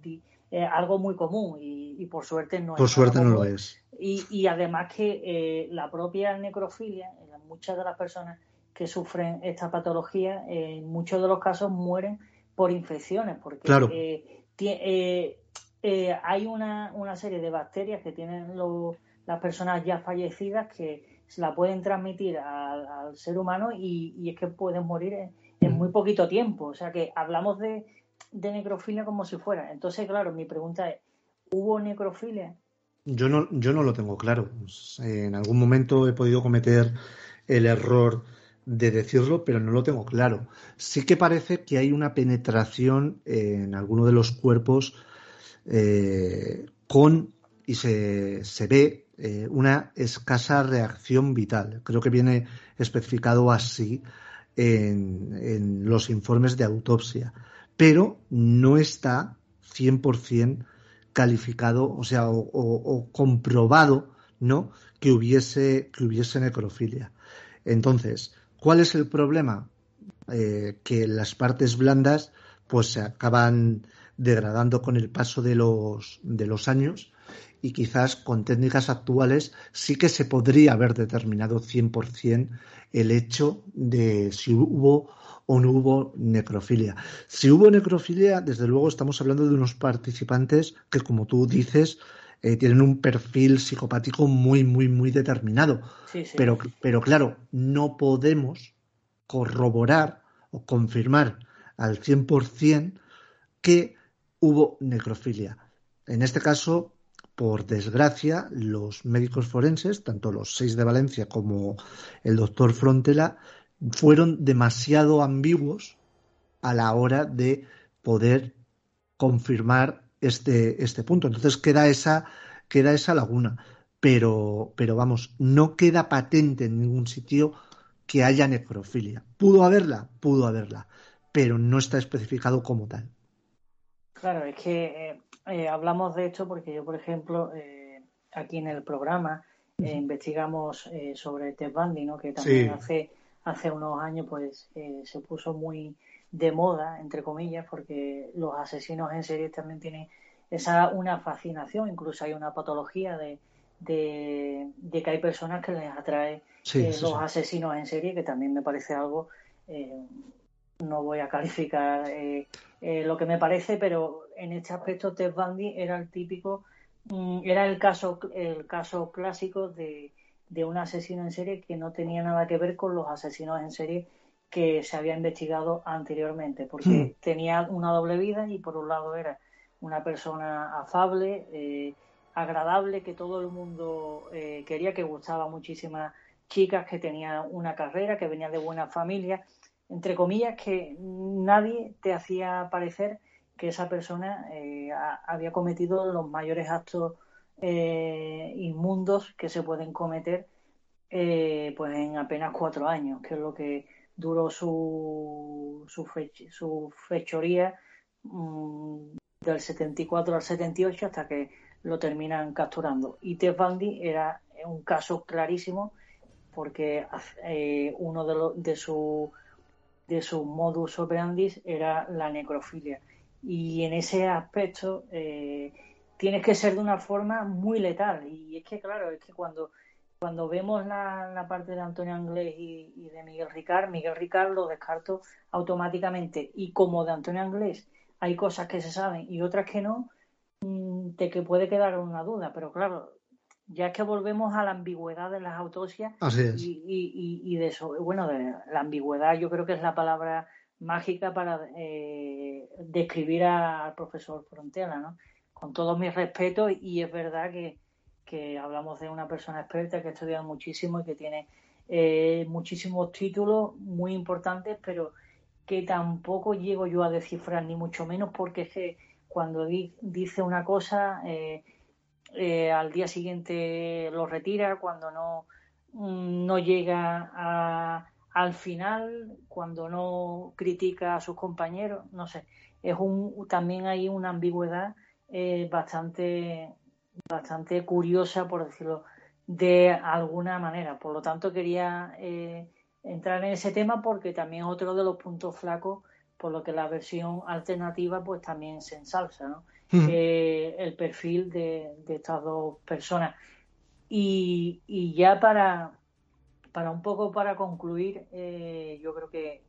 eh, algo muy común y, por suerte no
por
es.
suerte no lo es.
Y, y además que eh, la propia necrofilia, muchas de las personas que sufren esta patología, en muchos de los casos mueren por infecciones, porque hay una, una, serie de bacterias que tienen las personas ya fallecidas que se la pueden transmitir al, ser humano y, y, es que pueden morir en, en muy poquito tiempo. O sea que hablamos de, necrofilia como si fuera. Entonces, claro, mi pregunta es, ¿hubo necrofilia?
Yo no, yo no lo tengo claro. En algún momento he podido cometer el error de decirlo, pero no lo tengo claro. Sí que parece que hay una penetración en alguno de los cuerpos eh, con, y se, se ve, eh, una escasa reacción vital. Creo que viene especificado así en, los informes de autopsia, pero no está 100% calificado, o sea, o, comprobado, ¿no? Que hubiese, que hubiese necrofilia. Entonces, ¿cuál es el problema? Eh, que las partes blandas pues se acaban degradando con el paso de los, de los años y quizás con técnicas actuales sí que se podría haber determinado 100% el hecho de si hubo o no hubo necrofilia. Si hubo necrofilia, desde luego estamos hablando de unos participantes que, como tú dices, eh, tienen un perfil psicopático muy, muy, muy determinado. Pero, pero claro, no podemos corroborar o confirmar al 100% que hubo necrofilia. En este caso, por desgracia, los médicos forenses, tanto los seis de Valencia como el doctor Frontela, fueron demasiado ambiguos a la hora de poder confirmar este, este punto. Entonces queda esa, queda esa laguna. Pero, pero vamos, no queda patente en ningún sitio que haya necrofilia. ¿Pudo haberla? Pudo haberla, pero no está especificado como tal.
Claro, es que eh, eh, hablamos de esto porque yo, por ejemplo, eh, aquí en el programa eh, investigamos sobre Ted Bundy, ¿no? que también hace, hace unos años pues se puso muy de moda, entre comillas, porque los asesinos en serie también tienen esa una fascinación, incluso hay una patología de, de, que hay personas que les atrae los asesinos en serie, que también me parece algo, no voy a calificar lo que me parece, pero en este aspecto Ted Bundy era el típico, mm, era el caso, el caso clásico de, un asesino en serie que no tenía nada que ver con los asesinos en serie que se había investigado anteriormente, porque hmm. tenía una doble vida y por un lado era una persona afable, eh, agradable, que todo el mundo eh, quería, que gustaba muchísimas chicas, que tenía una carrera, que venía de buena familia, entre comillas, que nadie te hacía parecer que esa persona eh, había cometido los mayores actos eh, inmundos que se pueden cometer eh, pues en apenas cuatro años, que es lo que duró su, su, fechoría mm, del 74 al 78 hasta que lo terminan capturando. Y Ted Bundy era un caso clarísimo porque uno de, de su de su modus operandi era la necrofilia y en ese aspecto eh, tienes que ser de una forma muy letal. Y es que, claro, es que cuando, cuando vemos la, parte de Antonio Anglés y, de Miguel Ricard, Miguel Ricard lo descarto automáticamente. Y como de Antonio Anglés hay cosas que se saben y otras que no, mm, de que puede quedar una duda. Pero claro, ya es que volvemos a la ambigüedad de las autopsias y, y, y, de eso, bueno, de la ambigüedad yo creo que es la palabra mágica para eh, describir al profesor Frontera, ¿no? Con todos mis respetos y es verdad que, hablamos de una persona experta que ha estudiado muchísimo y que tiene eh, muchísimos títulos muy importantes, pero que tampoco llego yo a descifrar, ni mucho menos porque es que cuando dice una cosa, eh, eh, al día siguiente lo retira, cuando no, mm, no llega a, al final, cuando no critica a sus compañeros, no sé, es un, también hay una ambigüedad eh, bastante, bastante curiosa, por decirlo de alguna manera. Por lo tanto, quería eh, entrar en ese tema porque también otro de los puntos flacos por lo que la versión alternativa pues también se ensalza, ¿no? Eh, el perfil de, estas dos personas. Y, ya para, para un poco para concluir, eh, yo creo que,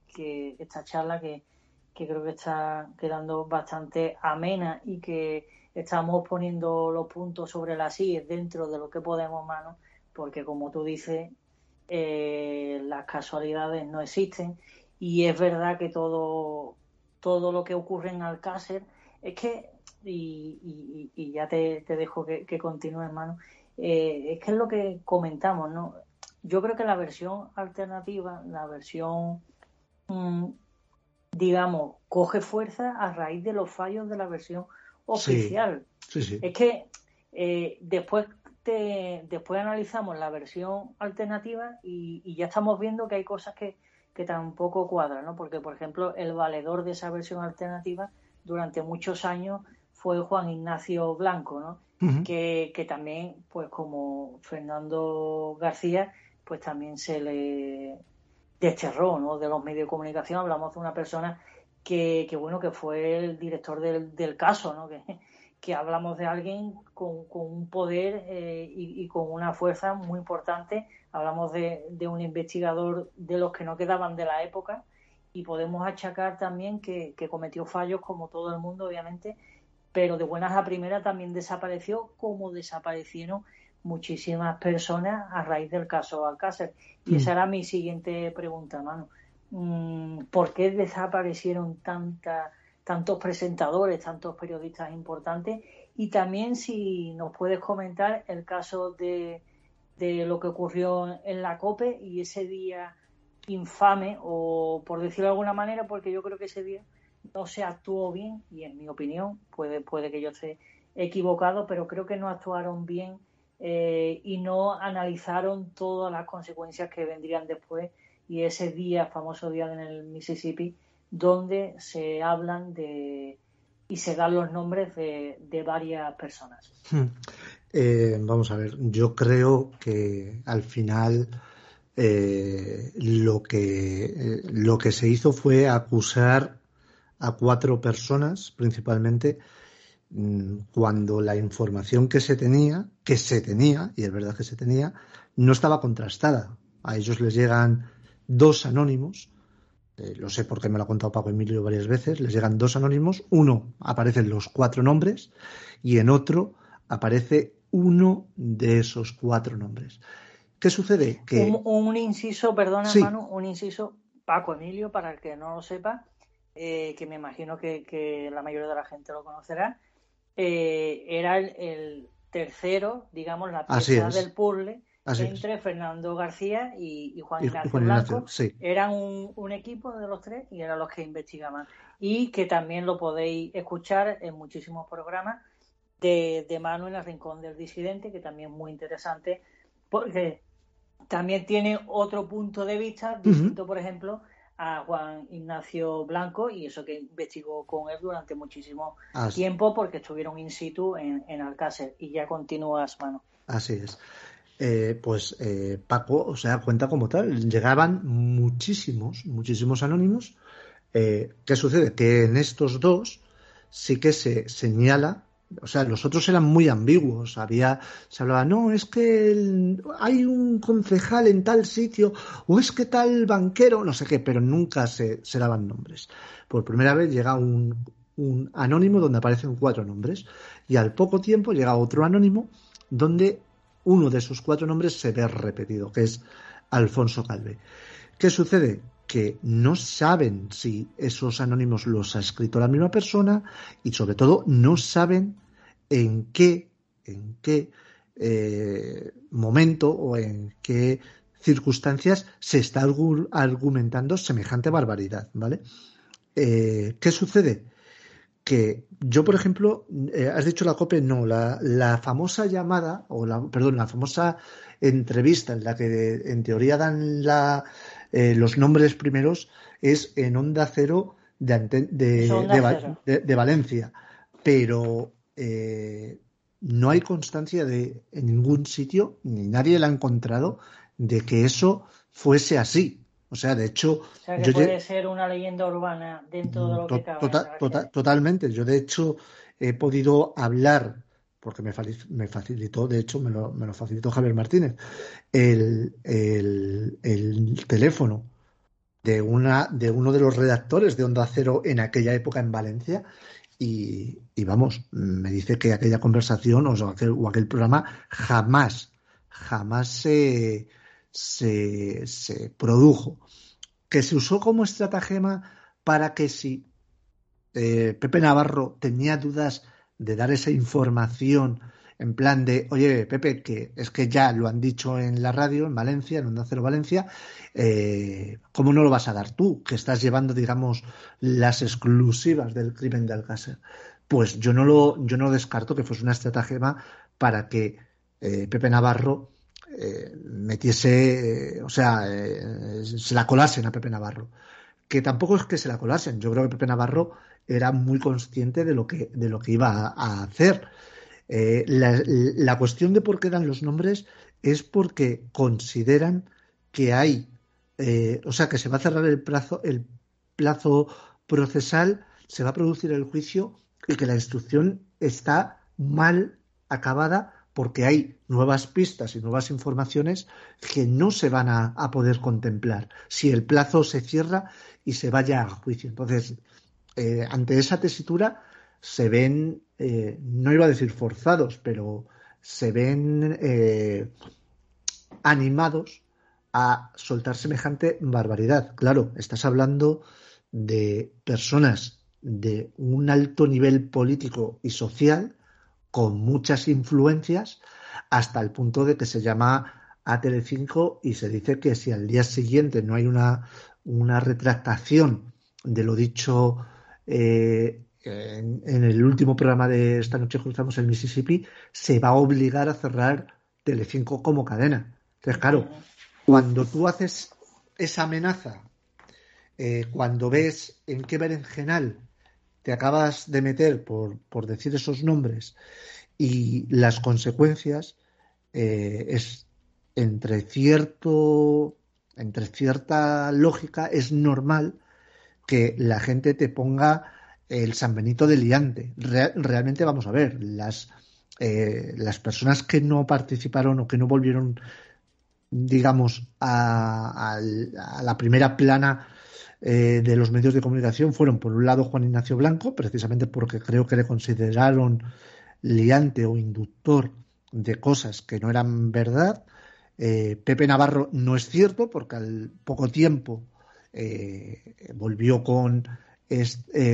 esta charla que, creo que está quedando bastante amena y que estamos poniendo los puntos sobre las sillas dentro de lo que podemos, mano, porque como tú dices, eh, las casualidades no existen y es verdad que todo, todo lo que ocurre en Alcácer es que, y, y, ya te, dejo que, que continúe, hermano, eh, es que es lo que comentamos, ¿no? Yo creo que la versión alternativa, la versión, mm, digamos, coge fuerza a raíz de los fallos de la versión oficial. Es que eh, después te, después analizamos la versión alternativa y, ya estamos viendo que hay cosas que, que tampoco cuadran, ¿no? Porque, por ejemplo, el valedor de esa versión alternativa durante muchos años fue Juan Ignacio Blanco, ¿no? que, que, también, pues como Fernando García, pues también se le desterró, ¿no? De los medios de comunicación hablamos de una persona que, que bueno, que fue el director del, del caso, ¿no? Que, que hablamos de alguien con, un poder eh, y, con una fuerza muy importante. Hablamos de, un investigador de los que no quedaban de la época y podemos achacar también que, cometió fallos como todo el mundo, obviamente, pero de buenas a primeras también desapareció como desaparecieron muchísimas personas a raíz del caso Alcácer. Y esa mm. era mi siguiente pregunta, mano. Mm, ¿Por qué desaparecieron tantas tantos presentadores, tantos periodistas importantes y también si nos puedes comentar el caso de, de lo que ocurrió en la COPE y ese día infame o por decirlo de alguna manera porque yo creo que ese día no se actuó bien y en mi opinión puede, puede que yo esté equivocado pero creo que no actuaron bien eh, y no analizaron todas las consecuencias que vendrían después y ese día, famoso día en el Mississippi, donde se hablan de y se dan los nombres de, varias personas.
Hmm. Eh, vamos a ver, yo creo que al final eh, lo, que, eh, lo que se hizo fue acusar a cuatro personas principalmente mm, cuando la información que se tenía, que se tenía, y es verdad que se tenía, no estaba contrastada. A ellos les llegan dos anónimos eh, lo sé porque me lo ha contado Paco Emilio varias veces, les llegan dos anónimos, uno aparecen los cuatro nombres y en otro aparece uno de esos cuatro nombres. ¿Qué sucede? Que...
Un, inciso, perdona hermano, un inciso, Paco Emilio, para el que no lo sepa, eh, que me imagino que, la mayoría de la gente lo conocerá, eh, era el, tercero, digamos, la pieza del puzzle entre Fernando García y, Juan Ignacio Blanco. Eran un, equipo de los tres y eran los que investigaban. Y que también lo podéis escuchar en muchísimos programas de, de mano en el Rincón del Disidente, que también es muy interesante, porque también tiene otro punto de vista distinto, por ejemplo, a Juan Ignacio Blanco y eso que investigó con él durante muchísimo tiempo porque estuvieron in situ en, en Alcácer y ya continúas, mano.
Así es. Eh, pues eh, Paco, o sea, cuenta como tal. Llegaban muchísimos, muchísimos anónimos. Eh, ¿Qué sucede? Que en estos dos sí que se señala, o sea, los otros eran muy ambiguos. Había, se hablaba, no, es que hay un concejal en tal sitio, o es que tal banquero, no sé qué, pero nunca se, se daban nombres. Por primera vez llega un, un anónimo donde aparecen cuatro nombres, y al poco tiempo llega otro anónimo donde uno de esos cuatro nombres se ve repetido, que es Alfonso Calve. ¿Qué sucede? Que no saben si esos anónimos los ha escrito la misma persona y sobre todo no saben en qué, en qué eh, momento o en qué circunstancias se está argumentando semejante barbaridad, ¿vale? Eh, ¿Qué sucede? Que yo, por ejemplo, eh, has dicho la COPE, no, la, famosa llamada, o la, perdón, la famosa entrevista en la que en teoría dan la, eh, los nombres primeros es en Onda Cero de, de, Valencia, pero no hay constancia de en ningún sitio, ni nadie la ha encontrado, de que eso fuese así. O sea, de hecho.
O sea, que puede ser una leyenda urbana dentro de lo que cabe.
Tota-, tota-, totalmente. Yo, de hecho, he podido hablar, porque me, facilitó, de hecho, me lo, facilitó Javier Martínez, el, el, teléfono de, una, de uno de los redactores de Onda Cero en aquella época en Valencia. Y, vamos, me dice que aquella conversación o aquel, o aquel programa jamás, jamás se se, produjo, que se usó como estratagema para que si eh, Pepe Navarro tenía dudas de dar esa información en plan de, oye, Pepe, que es que ya lo han dicho en la radio, en Valencia, en Onda Cero Valencia, eh, ¿cómo no lo vas a dar tú, que estás llevando, digamos, las exclusivas del crimen de Alcácer? Pues yo no lo, yo no descarto que fuese una estratagema para que eh, Pepe Navarro eh, metiese, o sea, se la colasen a Pepe Navarro. Que tampoco es que se la colasen. Yo creo que Pepe Navarro era muy consciente de lo que, de lo que iba a, hacer. La, cuestión de por qué dan los nombres es porque consideran que hay, o sea, que se va a cerrar el plazo, el plazo procesal, se va a producir el juicio y que la instrucción está mal acabada porque hay nuevas pistas y nuevas informaciones que no se van a, poder contemplar si el plazo se cierra y se vaya a juicio. Entonces, eh, ante esa tesitura se ven, eh, no iba a decir forzados, pero se ven eh, animados a soltar semejante barbaridad. Claro, estás hablando de personas de un alto nivel político y social con muchas influencias hasta el punto de que se llama a Telecinco y se dice que si al día siguiente no hay una, una retractación de lo dicho eh, en, el último programa de esta noche cruzamos el Mississippi, se va a obligar a cerrar Telecinco como cadena. Entonces, claro, cuando tú haces esa amenaza, eh, cuando ves en qué berenjenal te acabas de meter por, por decir esos nombres y las consecuencias eh, es entre cierto entre cierta lógica es normal que la gente te ponga el San Benito de liante. realmente vamos a ver, las, eh, las personas que no participaron o que no volvieron, digamos, a, la primera plana eh, de los medios de comunicación fueron, por un lado, Juan Ignacio Blanco, precisamente porque creo que le consideraron liante o inductor de cosas que no eran verdad. Eh, Pepe Navarro no es cierto, porque al poco tiempo eh, volvió con,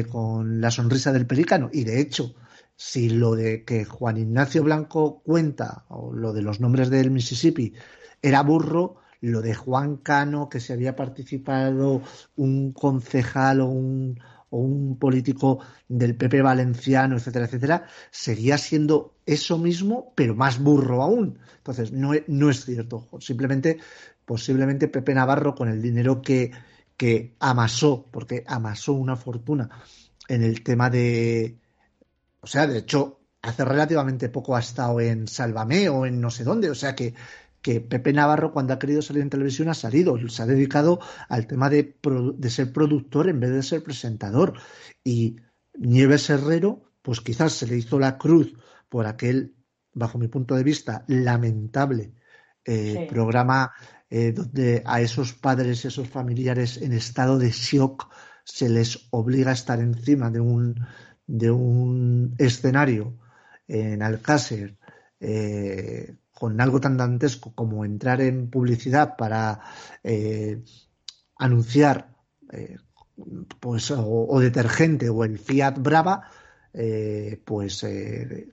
con la sonrisa del pelícano y, de hecho, si lo de que Juan Ignacio Blanco cuenta, o lo de los nombres del Mississippi, era burro, lo de Juan Cano, que se había participado un concejal o un, o un político del PP valenciano, etcétera, etcétera, seguía siendo eso mismo, pero más burro aún. Entonces, no, no es cierto. Simplemente, posiblemente Pepe Navarro, con el dinero que, que amasó, porque amasó una fortuna en el tema de. O sea, de hecho, hace relativamente poco ha estado en Sálvame o en no sé dónde. O sea que que Pepe Navarro cuando ha querido salir en televisión ha salido, se ha dedicado al tema de, ser productor en vez de ser presentador. Y Nieves Herrero, pues quizás se le hizo la cruz por aquel, bajo mi punto de vista, lamentable eh, programa eh, donde a esos padres, esos familiares en estado de shock se les obliga a estar encima de un, de un escenario en Alcácer eh, con algo tan dantesco como entrar en publicidad para eh, anunciar eh, pues o, detergente o el Fiat Brava, eh, pues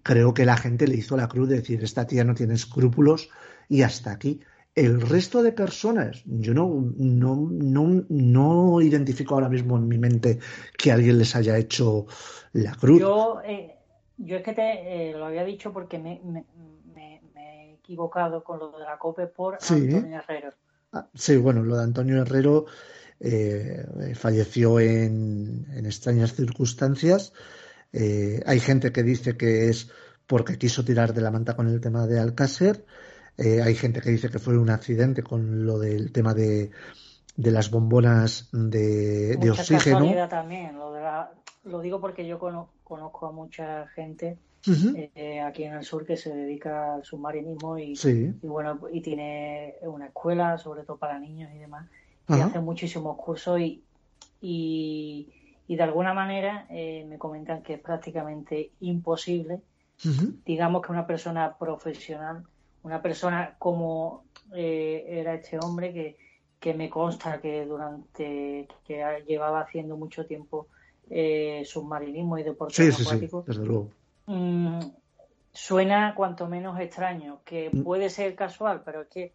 creo que la gente le hizo la cruz de decir esta tía no tiene escrúpulos y hasta aquí. El resto de personas, yo no, no, no, no identifico ahora mismo en mi mente que alguien les haya hecho la cruz.
Yo, eh, yo es que te eh, lo había dicho porque me, me, me, he equivocado con lo de la COPE por Antonio Herrero.
Ah, sí, bueno, lo de Antonio Herrero eh, falleció en, en, extrañas circunstancias. hay gente que dice que es porque quiso tirar de la manta con el tema de Alcácer. Hay gente que dice que fue un accidente con lo del tema de, de las bombonas de, de oxígeno.
También, lo, de la, lo digo porque yo conozco a mucha gente eh, aquí en el sur que se dedica al submarinismo y, bueno y tiene una escuela sobre todo para niños y demás y hace muchísimos cursos y, y, de alguna manera eh, me comentan que es prácticamente imposible digamos que una persona profesional una persona como eh, era este hombre que, que me consta que durante que llevaba haciendo mucho tiempo eh, submarinismo y deporte acuático, mm, suena cuanto menos extraño, que mm. puede ser casual, pero es que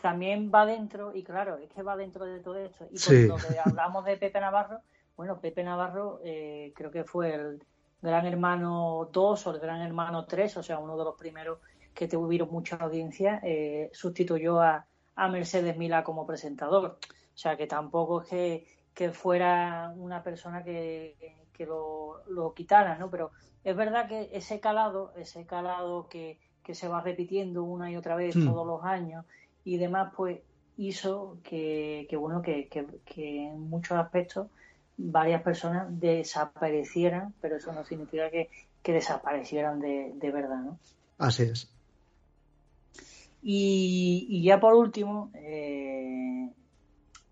también va dentro, y claro, es que va dentro de todo esto. Y cuando hablamos de Pepe Navarro, bueno, Pepe Navarro eh, creo que fue el Gran Hermano 2 o el Gran Hermano 3, o sea, uno de los primeros que tuvieron mucha audiencia, eh, sustituyó a, a Mercedes Mila como presentador. O sea, que tampoco es que que fuera una persona que, que lo, lo, quitara, ¿no? Pero es verdad que ese calado, ese calado que, que se va repitiendo una y otra vez hmm. todos los años y demás, pues hizo que, que bueno, que, que, en muchos aspectos varias personas desaparecieran, pero eso no significa que, desaparecieran de, de verdad, ¿no?
Así es.
Y, y ya por último, eh,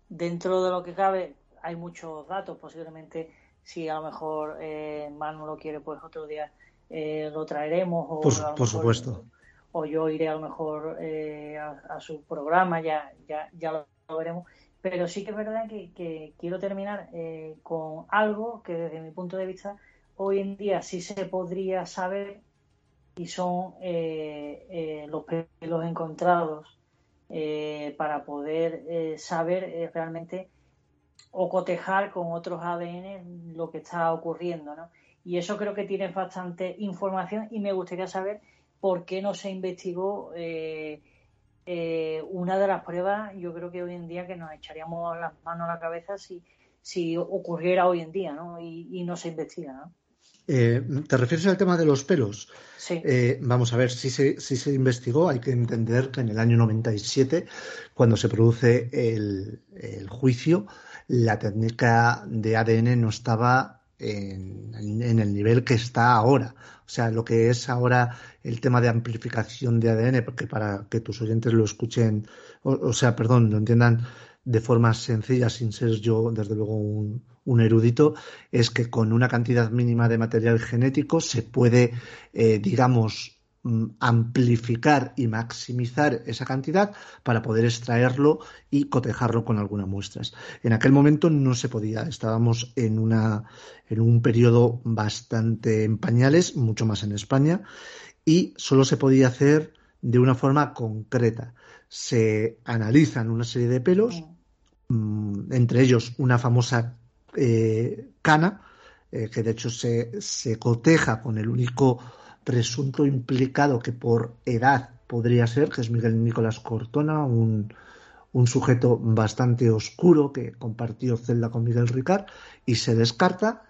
dentro de lo que cabe, hay muchos datos, posiblemente si a lo mejor eh, Manu lo quiere, pues otro día eh, lo traeremos. O
por, supuesto.
O yo iré a lo mejor eh, a, su programa, ya, ya, ya lo, veremos. Pero sí que es verdad que, quiero terminar eh, con algo que desde mi punto de vista hoy en día sí se podría saber y son los pelos encontrados para poder saber realmente o cotejar con otros ADN lo que está ocurriendo, ¿no? Y eso creo que tiene bastante información y me gustaría saber por qué no se investigó eh, eh, una de las pruebas, yo creo que hoy en día que nos echaríamos las manos a la cabeza si, si ocurriera hoy en día, ¿no? Y, no se investiga, ¿no?
Eh, ¿Te refieres al tema de los pelos?
Sí.
vamos a ver, si se, si se investigó, hay que entender que en el año 97, cuando se produce el, el juicio, la técnica de ADN no estaba en, el nivel que está ahora. O sea, lo que es ahora el tema de amplificación de ADN, porque para que tus oyentes lo escuchen, o, sea, perdón, lo entiendan de forma sencilla, sin ser yo, desde luego, un, un erudito, es que con una cantidad mínima de material genético se puede, eh, digamos, Mm, amplificar y maximizar esa cantidad para poder extraerlo y cotejarlo con algunas muestras. En aquel momento no se podía, estábamos en, una, en un periodo bastante en pañales, mucho más en España, y solo se podía hacer de una forma concreta. Se analizan una serie de pelos, mm, entre ellos una famosa eh, cana, eh, que de hecho se, se coteja con el único presunto implicado que por edad podría ser, que es Miguel Nicolás Cortona, un, sujeto bastante oscuro que compartió celda con Miguel Ricard y se descarta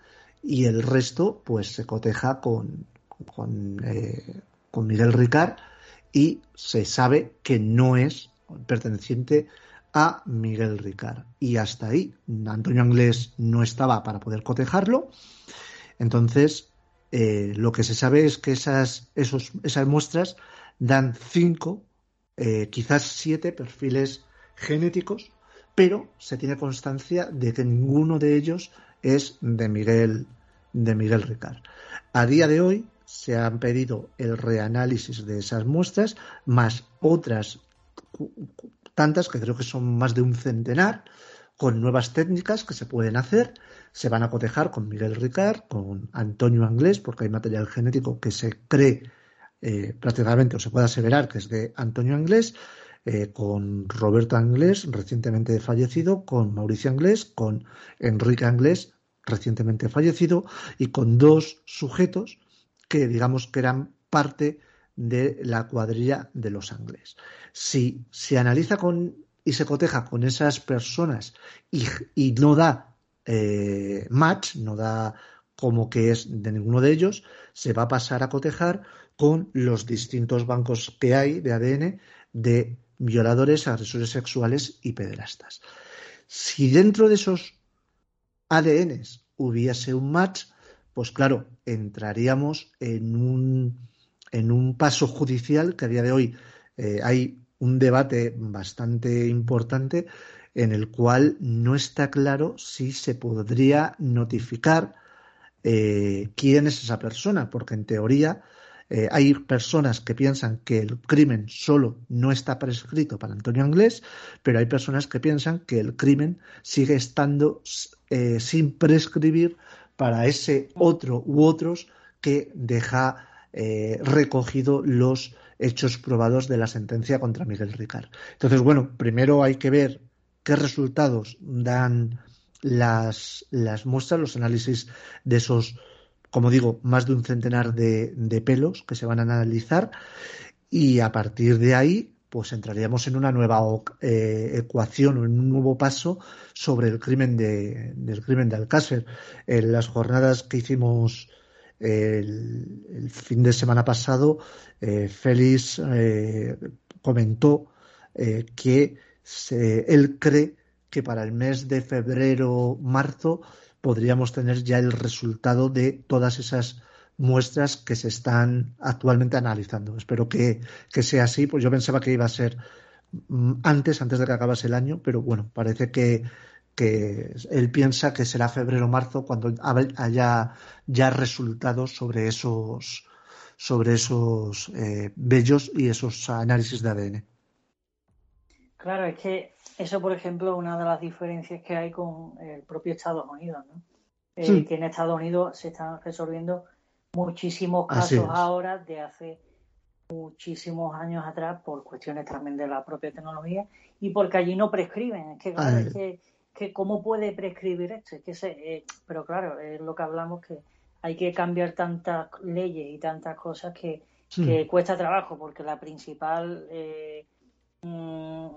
y el resto pues se coteja con, con, eh, con Miguel Ricard y se sabe que no es perteneciente a Miguel Ricard. Y hasta ahí, Antonio Anglés no estaba para poder cotejarlo. Entonces, eh, lo que se sabe es que esas, esas muestras dan cinco, eh, quizás siete perfiles genéticos, pero se tiene constancia de que ninguno de ellos es de Miguel, de Miguel Ricard. A día de hoy se han pedido el reanálisis de esas muestras, más otras tantas, que creo que son más de un centenar, con nuevas técnicas que se pueden hacer se van a cotejar con Miguel Ricard, con Antonio Anglés, porque hay material genético que se cree eh, prácticamente o se puede aseverar que es de Antonio Anglés. eh, con Roberto Anglés, recientemente fallecido, con Mauricio Anglés, con Enrique Anglés, recientemente fallecido, y con dos sujetos que digamos que eran parte de la cuadrilla de los Anglés. Si se analiza con y se coteja con esas personas y, no da eh, match, no da como que es de ninguno de ellos, se va a pasar a cotejar con los distintos bancos que hay de ADN de violadores, agresores sexuales y pederastas. Si dentro de esos ADNs hubiese un match, pues claro, entraríamos en un, en un paso judicial que a día de hoy eh, hay un debate bastante importante en el cual no está claro si se podría notificar eh, quién es esa persona, porque en teoría eh, hay personas que piensan que el crimen solo no está prescrito para Antonio Anglés, pero hay personas que piensan que el crimen sigue estando sin prescribir para ese otro u otros que deja eh, recogido los hechos probados de la sentencia contra Miguel Ricard. Entonces, bueno, primero hay que ver qué resultados dan las, las muestras, los análisis de esos como digo, más de un centenar de, pelos que se van a analizar y a partir de ahí pues entraríamos en una nueva eh, ecuación o en un nuevo paso sobre el crimen de, del crimen de Alcácer. En las jornadas que hicimos el, fin de semana pasado, eh, Félix eh, comentó que él cree que para el mes de febrero-marzo podríamos tener ya el resultado de todas esas muestras que se están actualmente analizando. Espero que, sea así, pues yo pensaba que iba a ser mm, antes, antes de que acabase el año, pero bueno, parece que, él piensa que será febrero o marzo cuando haya ya resultados sobre esos sobre esos eh, bellos y esos análisis de ADN.
Claro, es que eso, por ejemplo, es una de las diferencias que hay con el propio Estados Unidos, ¿no? Eh, que en Estados Unidos se están resolviendo muchísimos casos ahora de hace muchísimos años atrás por cuestiones también de la propia tecnología y porque allí no prescriben. Es que, claro, es que, ¿cómo puede prescribir esto? Es que se, eh, pero claro, es lo que hablamos que hay que cambiar tantas leyes y tantas cosas que, que cuesta trabajo porque la principal... Eh, Mm,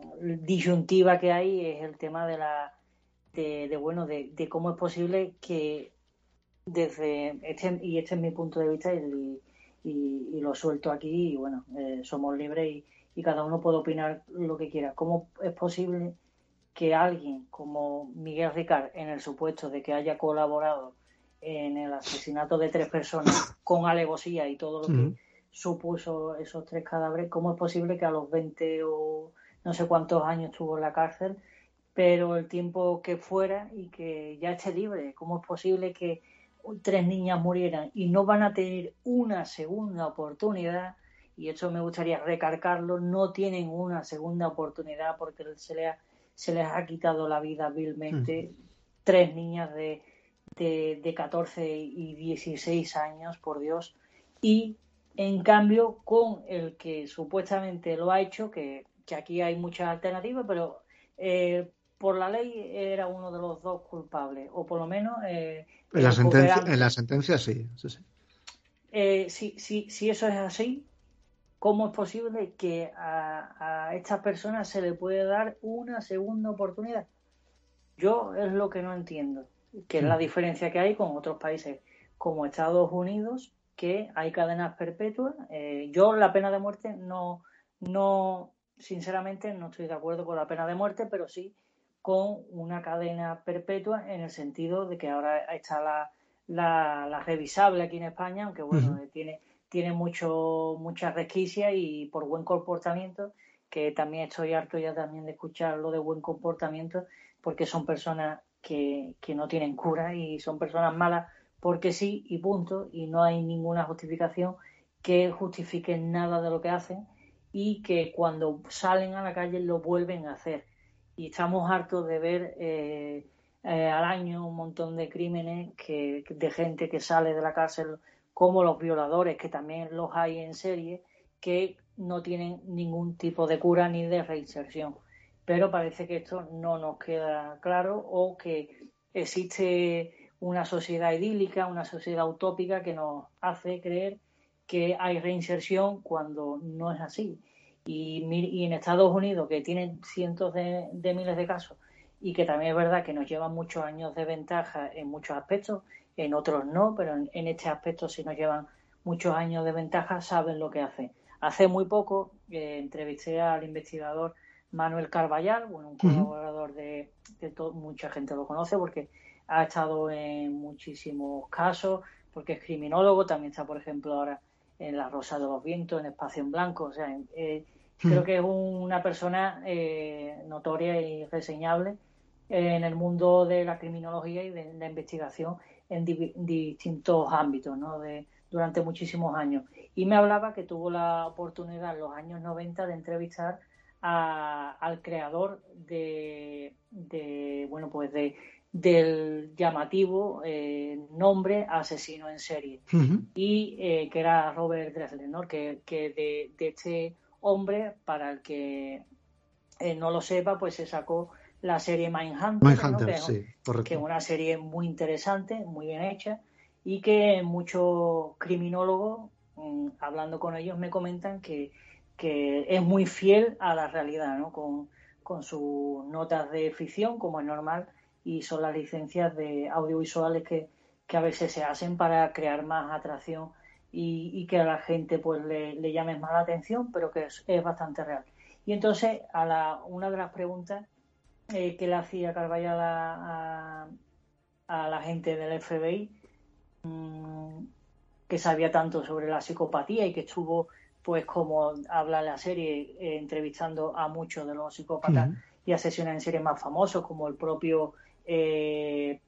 disyuntiva que hay es el tema de la de, bueno de, cómo es posible que desde este y este es mi punto de vista y, y, lo suelto aquí y bueno eh, somos libres y, cada uno puede opinar lo que quiera cómo es posible que alguien como Miguel Ricard en el supuesto de que haya colaborado en el asesinato de tres personas con alevosía y todo lo que supuso esos tres cadáveres, ¿cómo es posible que a los 20 o no sé cuántos años estuvo en la cárcel, pero el tiempo que fuera y que ya esté libre? ¿Cómo es posible que tres niñas murieran y no van a tener una segunda oportunidad? Y esto me gustaría recargarlo, no tienen una segunda oportunidad porque se les ha, se les ha quitado la vida vilmente. Tres niñas de, de, de 14 y 16 años, por Dios. Y en cambio, con el que supuestamente lo ha hecho, que, aquí hay muchas alternativas, pero eh, por la ley era uno de los dos culpables, o por lo menos...
Eh, en, la sentencia, en la sentencia sí. sí, sí.
Eh, si, si, eso es así, ¿cómo es posible que a, a estas personas se le puede dar una segunda oportunidad? Yo es lo que no entiendo, que es la mm. diferencia que hay con otros países como Estados Unidos, que hay cadenas perpetuas. Eh, yo la pena de muerte no, no, sinceramente no estoy de acuerdo con la pena de muerte, pero sí con una cadena perpetua en el sentido de que ahora está la, la, revisable aquí en España, aunque bueno, tiene, tiene mucho, mucha resquicia y por buen comportamiento, que también estoy harto ya también de escuchar lo de buen comportamiento, porque son personas que, que no tienen cura y son personas malas porque sí y punto, y no hay ninguna justificación que justifique nada de lo que hacen y que cuando salen a la calle lo vuelven a hacer. Y estamos hartos de ver eh, eh, al año un montón de crímenes que, de gente que sale de la cárcel, como los violadores, que también los hay en serie, que no tienen ningún tipo de cura ni de reinserción. Pero parece que esto no nos queda claro o que existe una sociedad idílica, una sociedad utópica que nos hace creer que hay reinserción cuando no es así. Y, en Estados Unidos, que tienen cientos de, miles de casos y que también es verdad que nos llevan muchos años de ventaja en muchos aspectos, en otros no, pero en, este aspecto sí nos llevan muchos años de ventaja, saben lo que hacen. Hace muy poco eh, entrevisté al investigador Manuel Carballal, bueno, un colaborador de, de mucha gente lo conoce porque ha estado en muchísimos casos, porque es criminólogo, también está, por ejemplo, ahora en La Rosa de los Vientos, en Espacio en Blanco. O sea, eh, creo que es una persona eh, notoria y reseñable en el mundo de la criminología y de la investigación en distintos ámbitos, ¿no? De, durante muchísimos años. Y me hablaba que tuvo la oportunidad en los años 90 de entrevistar al creador de, de, bueno, pues de del llamativo eh, nombre asesino en serie y eh, que era Robert Dressler, ¿no? que, de, este hombre para el que eh, no lo sepa pues se sacó la serie Mindhunter, que, es una serie muy interesante muy bien hecha y que muchos criminólogos mm, hablando con ellos me comentan que, que es muy fiel a la realidad ¿no? con, con sus notas de ficción como es normal y son las licencias de audiovisuales que, a veces se hacen para crear más atracción y, que a la gente pues le, llame más la atención, pero que es, bastante real. Y entonces, a la, una de las preguntas eh, que le hacía Carvallal a, a, la gente del FBI, mm, que sabía tanto sobre la psicopatía y que estuvo, pues como habla la serie, eh, entrevistando a muchos de los psicópatas y asesinos en serie más famosos, como el propio eh,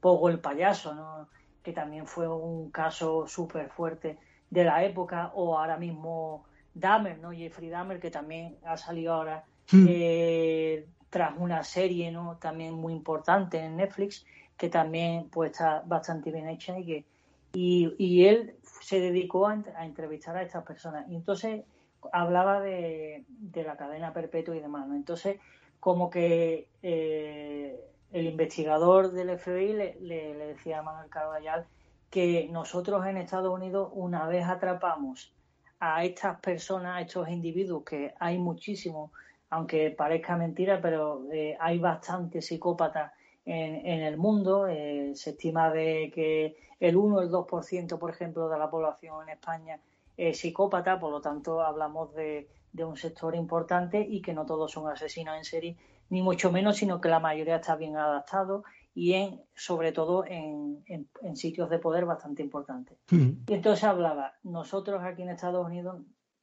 Pogo el payaso, ¿no? que también fue un caso súper fuerte de la época, o ahora mismo Dahmer, ¿no? Jeffrey Dahmer, que también ha salido ahora hmm. eh, tras una serie ¿no? también muy importante en Netflix, que también pues está bastante bien hecha y que y, él se dedicó a, entrevistar a estas personas. Y entonces hablaba de, la cadena perpetua y demás. Entonces, como que eh, el investigador del FBI le, decía a Manuel Carballal que nosotros en Estados Unidos, una vez atrapamos a estas personas, a estos individuos, que hay muchísimos, aunque parezca mentira, pero eh, hay bastantes psicópatas en, el mundo. Eh, se estima de que el 1 o el 2%, por ejemplo, de la población en España es psicópata, por lo tanto hablamos de, de un sector importante y que no todos son asesinos en serie ni mucho menos, sino que la mayoría está bien adaptado y en, sobre todo en, en, sitios de poder bastante importantes. Hmm. Y entonces hablaba, nosotros aquí en Estados Unidos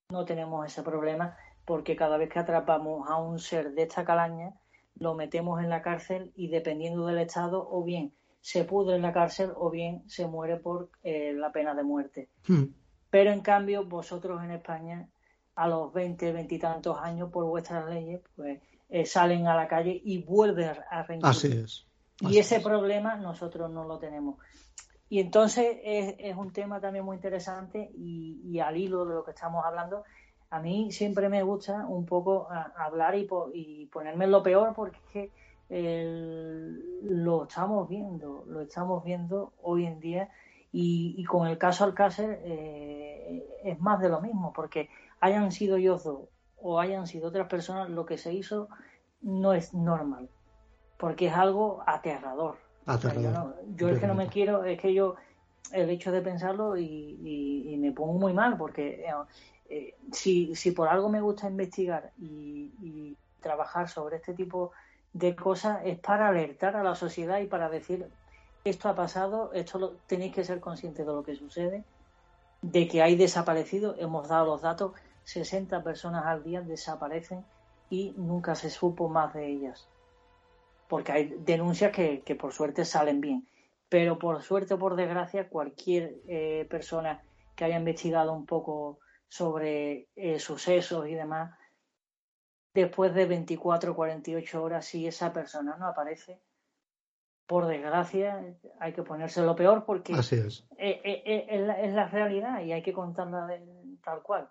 no tenemos ese problema porque cada vez que atrapamos a un ser de esta calaña, lo metemos en la cárcel y dependiendo del estado, o bien se pudre en la cárcel o bien se muere por eh, la pena de muerte. Hmm. Pero en cambio, vosotros en España, a los 20, 20 y tantos años, por vuestras leyes, pues eh, salen a la calle y vuelven a reintroducir.
Así es.
y ese problema nosotros no lo tenemos. Y entonces es, un tema también muy interesante y, al hilo de lo que estamos hablando, a mí siempre me gusta un poco hablar y, y, ponerme lo peor porque es que lo estamos viendo, lo estamos viendo hoy en día y, con el caso Alcácer eh, es más de lo mismo porque hayan sido ellos dos o hayan sido otras personas, lo que se hizo no es normal, porque es algo aterrador. yo, es que no me quiero, es que yo el hecho de pensarlo y, me pongo muy mal, porque eh, si, si por algo me gusta investigar y, trabajar sobre este tipo de cosas es para alertar a la sociedad y para decir esto ha pasado, esto lo, tenéis que ser conscientes de lo que sucede, de que hay desaparecidos, hemos dado los datos, 60 personas al día desaparecen y nunca se supo más de ellas. Porque hay denuncias que, por suerte salen bien. Pero por suerte o por desgracia, cualquier eh, persona que haya investigado un poco sobre eh, sucesos y demás, después de 24 o 48 horas, si esa persona no aparece, por desgracia, hay que ponerse lo peor porque
es.
Eh, es, la, realidad y hay que contarla tal cual.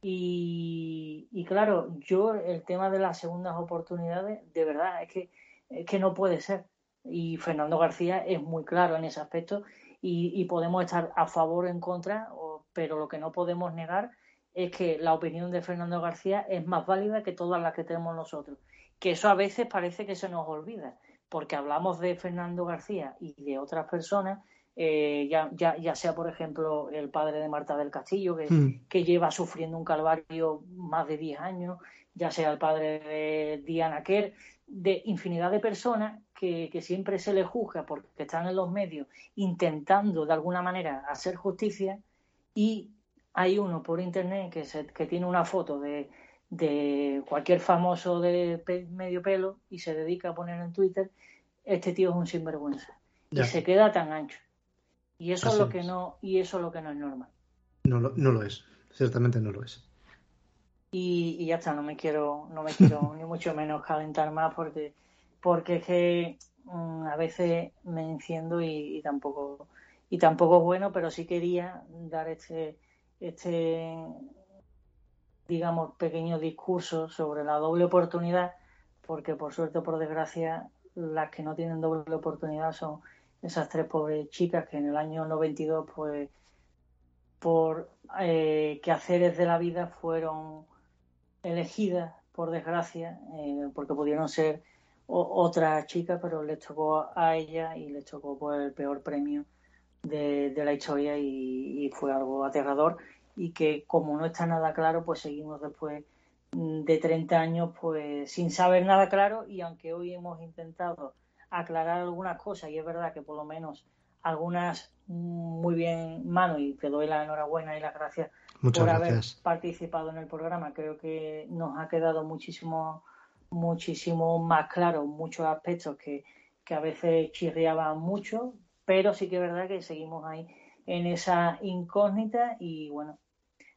Y, y, claro, yo el tema de las segundas oportunidades, de verdad, es que, es que no puede ser. Y Fernando García es muy claro en ese aspecto y, y podemos estar a favor o en contra, pero lo que no podemos negar es que la opinión de Fernando García es más válida que todas las que tenemos nosotros. Que eso a veces parece que se nos olvida, porque hablamos de Fernando García y de otras personas, eh, ya, ya, ya, sea, por ejemplo, el padre de Marta del Castillo, que, mm. que lleva sufriendo un calvario más de 10 años, ya sea el padre de Diana Kerr, de infinidad de personas que, que, siempre se les juzga porque están en los medios intentando de alguna manera hacer justicia y hay uno por internet que, se, que tiene una foto de, de cualquier famoso de medio pelo y se dedica a poner en Twitter, este tío es un sinvergüenza. Y se queda tan ancho. Y eso es lo que no, y eso es lo que no es normal.
No, no lo es, ciertamente no lo es.
Y, y ya está, no me quiero, no me quiero <laughs> ni mucho menos calentar más porque, porque es que mmm, a veces me enciendo y, y tampoco, y tampoco es bueno, pero sí quería dar este este, digamos, pequeño discurso sobre la doble oportunidad, porque por suerte por desgracia, las que no tienen doble oportunidad son esas tres pobres chicas que en el año 92, pues, por eh, quehaceres de la vida fueron elegidas, por desgracia, eh, porque pudieron ser otras chicas, pero les tocó a ella y les tocó pues, el peor premio de, la historia y, fue algo aterrador. Y que como no está nada claro, pues seguimos después mm, de 30 años pues sin saber nada claro. Y aunque hoy hemos intentado aclarar algunas cosas y es verdad que por lo menos algunas mm, muy bien mano y te doy la enhorabuena y las gracias por haber participado en el programa. Creo que nos ha quedado muchísimo muchísimo más claro muchos aspectos que, que a veces chirriaban mucho pero sí que es verdad que seguimos ahí en esa incógnita y bueno,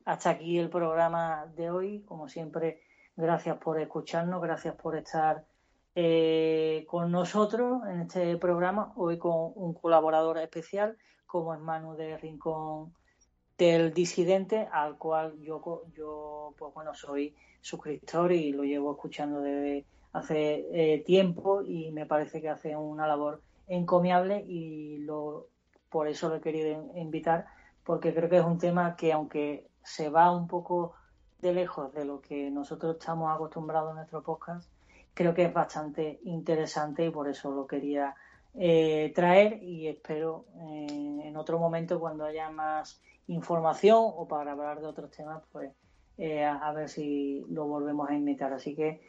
hasta aquí el programa de hoy. Como siempre, gracias por escucharnos, gracias por estar eh, con nosotros en este programa, hoy con un colaborador especial como es Manu de Rincón del Disidente, al cual yo, yo pues bueno, soy suscriptor y lo llevo escuchando desde hace eh, tiempo y me parece que hace una labor encomiable y lo, por eso lo he querido invitar, porque creo que es un tema que aunque se va un poco de lejos de lo que nosotros estamos acostumbrados en nuestro podcast, creo que es bastante interesante y por eso lo quería eh, traer y espero eh, en otro momento cuando haya más información o para hablar de otros temas, pues eh, a, a ver si lo volvemos a invitar. Así que,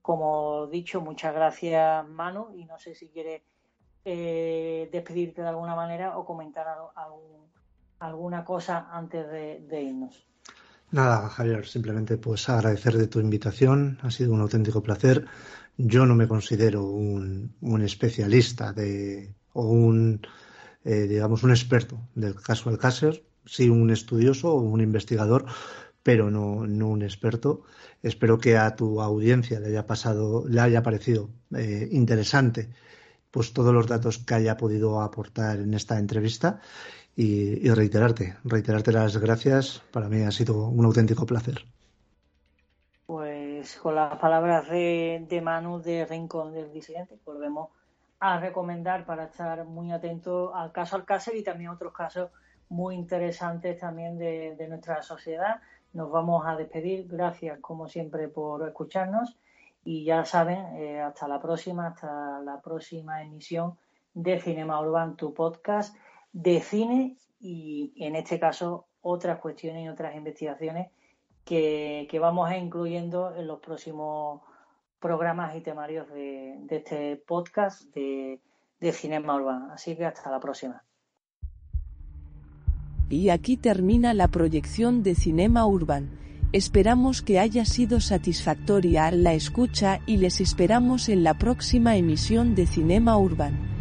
como dicho, muchas gracias, Manu, y no sé si quieres eh, despedirte de alguna manera o comentar alguna cosa antes de, de, irnos.
Nada, Javier, simplemente pues agradecer de tu invitación, ha sido un auténtico placer. Yo no me considero un, un especialista de, o un, eh, digamos, un experto del caso Alcácer, sí un estudioso o un investigador, pero no, no, un experto. Espero que a tu audiencia le haya pasado, le haya parecido eh, interesante pues todos los datos que haya podido aportar en esta entrevista y, reiterarte, reiterarte las gracias. Para mí ha sido un auténtico placer.
Pues con las palabras de, de Manu de Rincón del Disidente, volvemos a recomendar para estar muy atento al caso Alcácer y también otros casos muy interesantes también de nuestra sociedad. Nos vamos a despedir. Gracias, como siempre, por escucharnos y ya saben, eh, hasta la próxima, hasta la próxima emisión de Cinema Urban, tu podcast de cine y en este caso otras cuestiones y otras investigaciones que, que vamos a incluyendo en los próximos programas y temarios de, este podcast de, de Cinema Urban. Así que hasta la próxima.
Y aquí termina la proyección de Cinema Urban Esperamos que haya sido satisfactoria la escucha y les esperamos en la próxima emisión de Cinema Urban.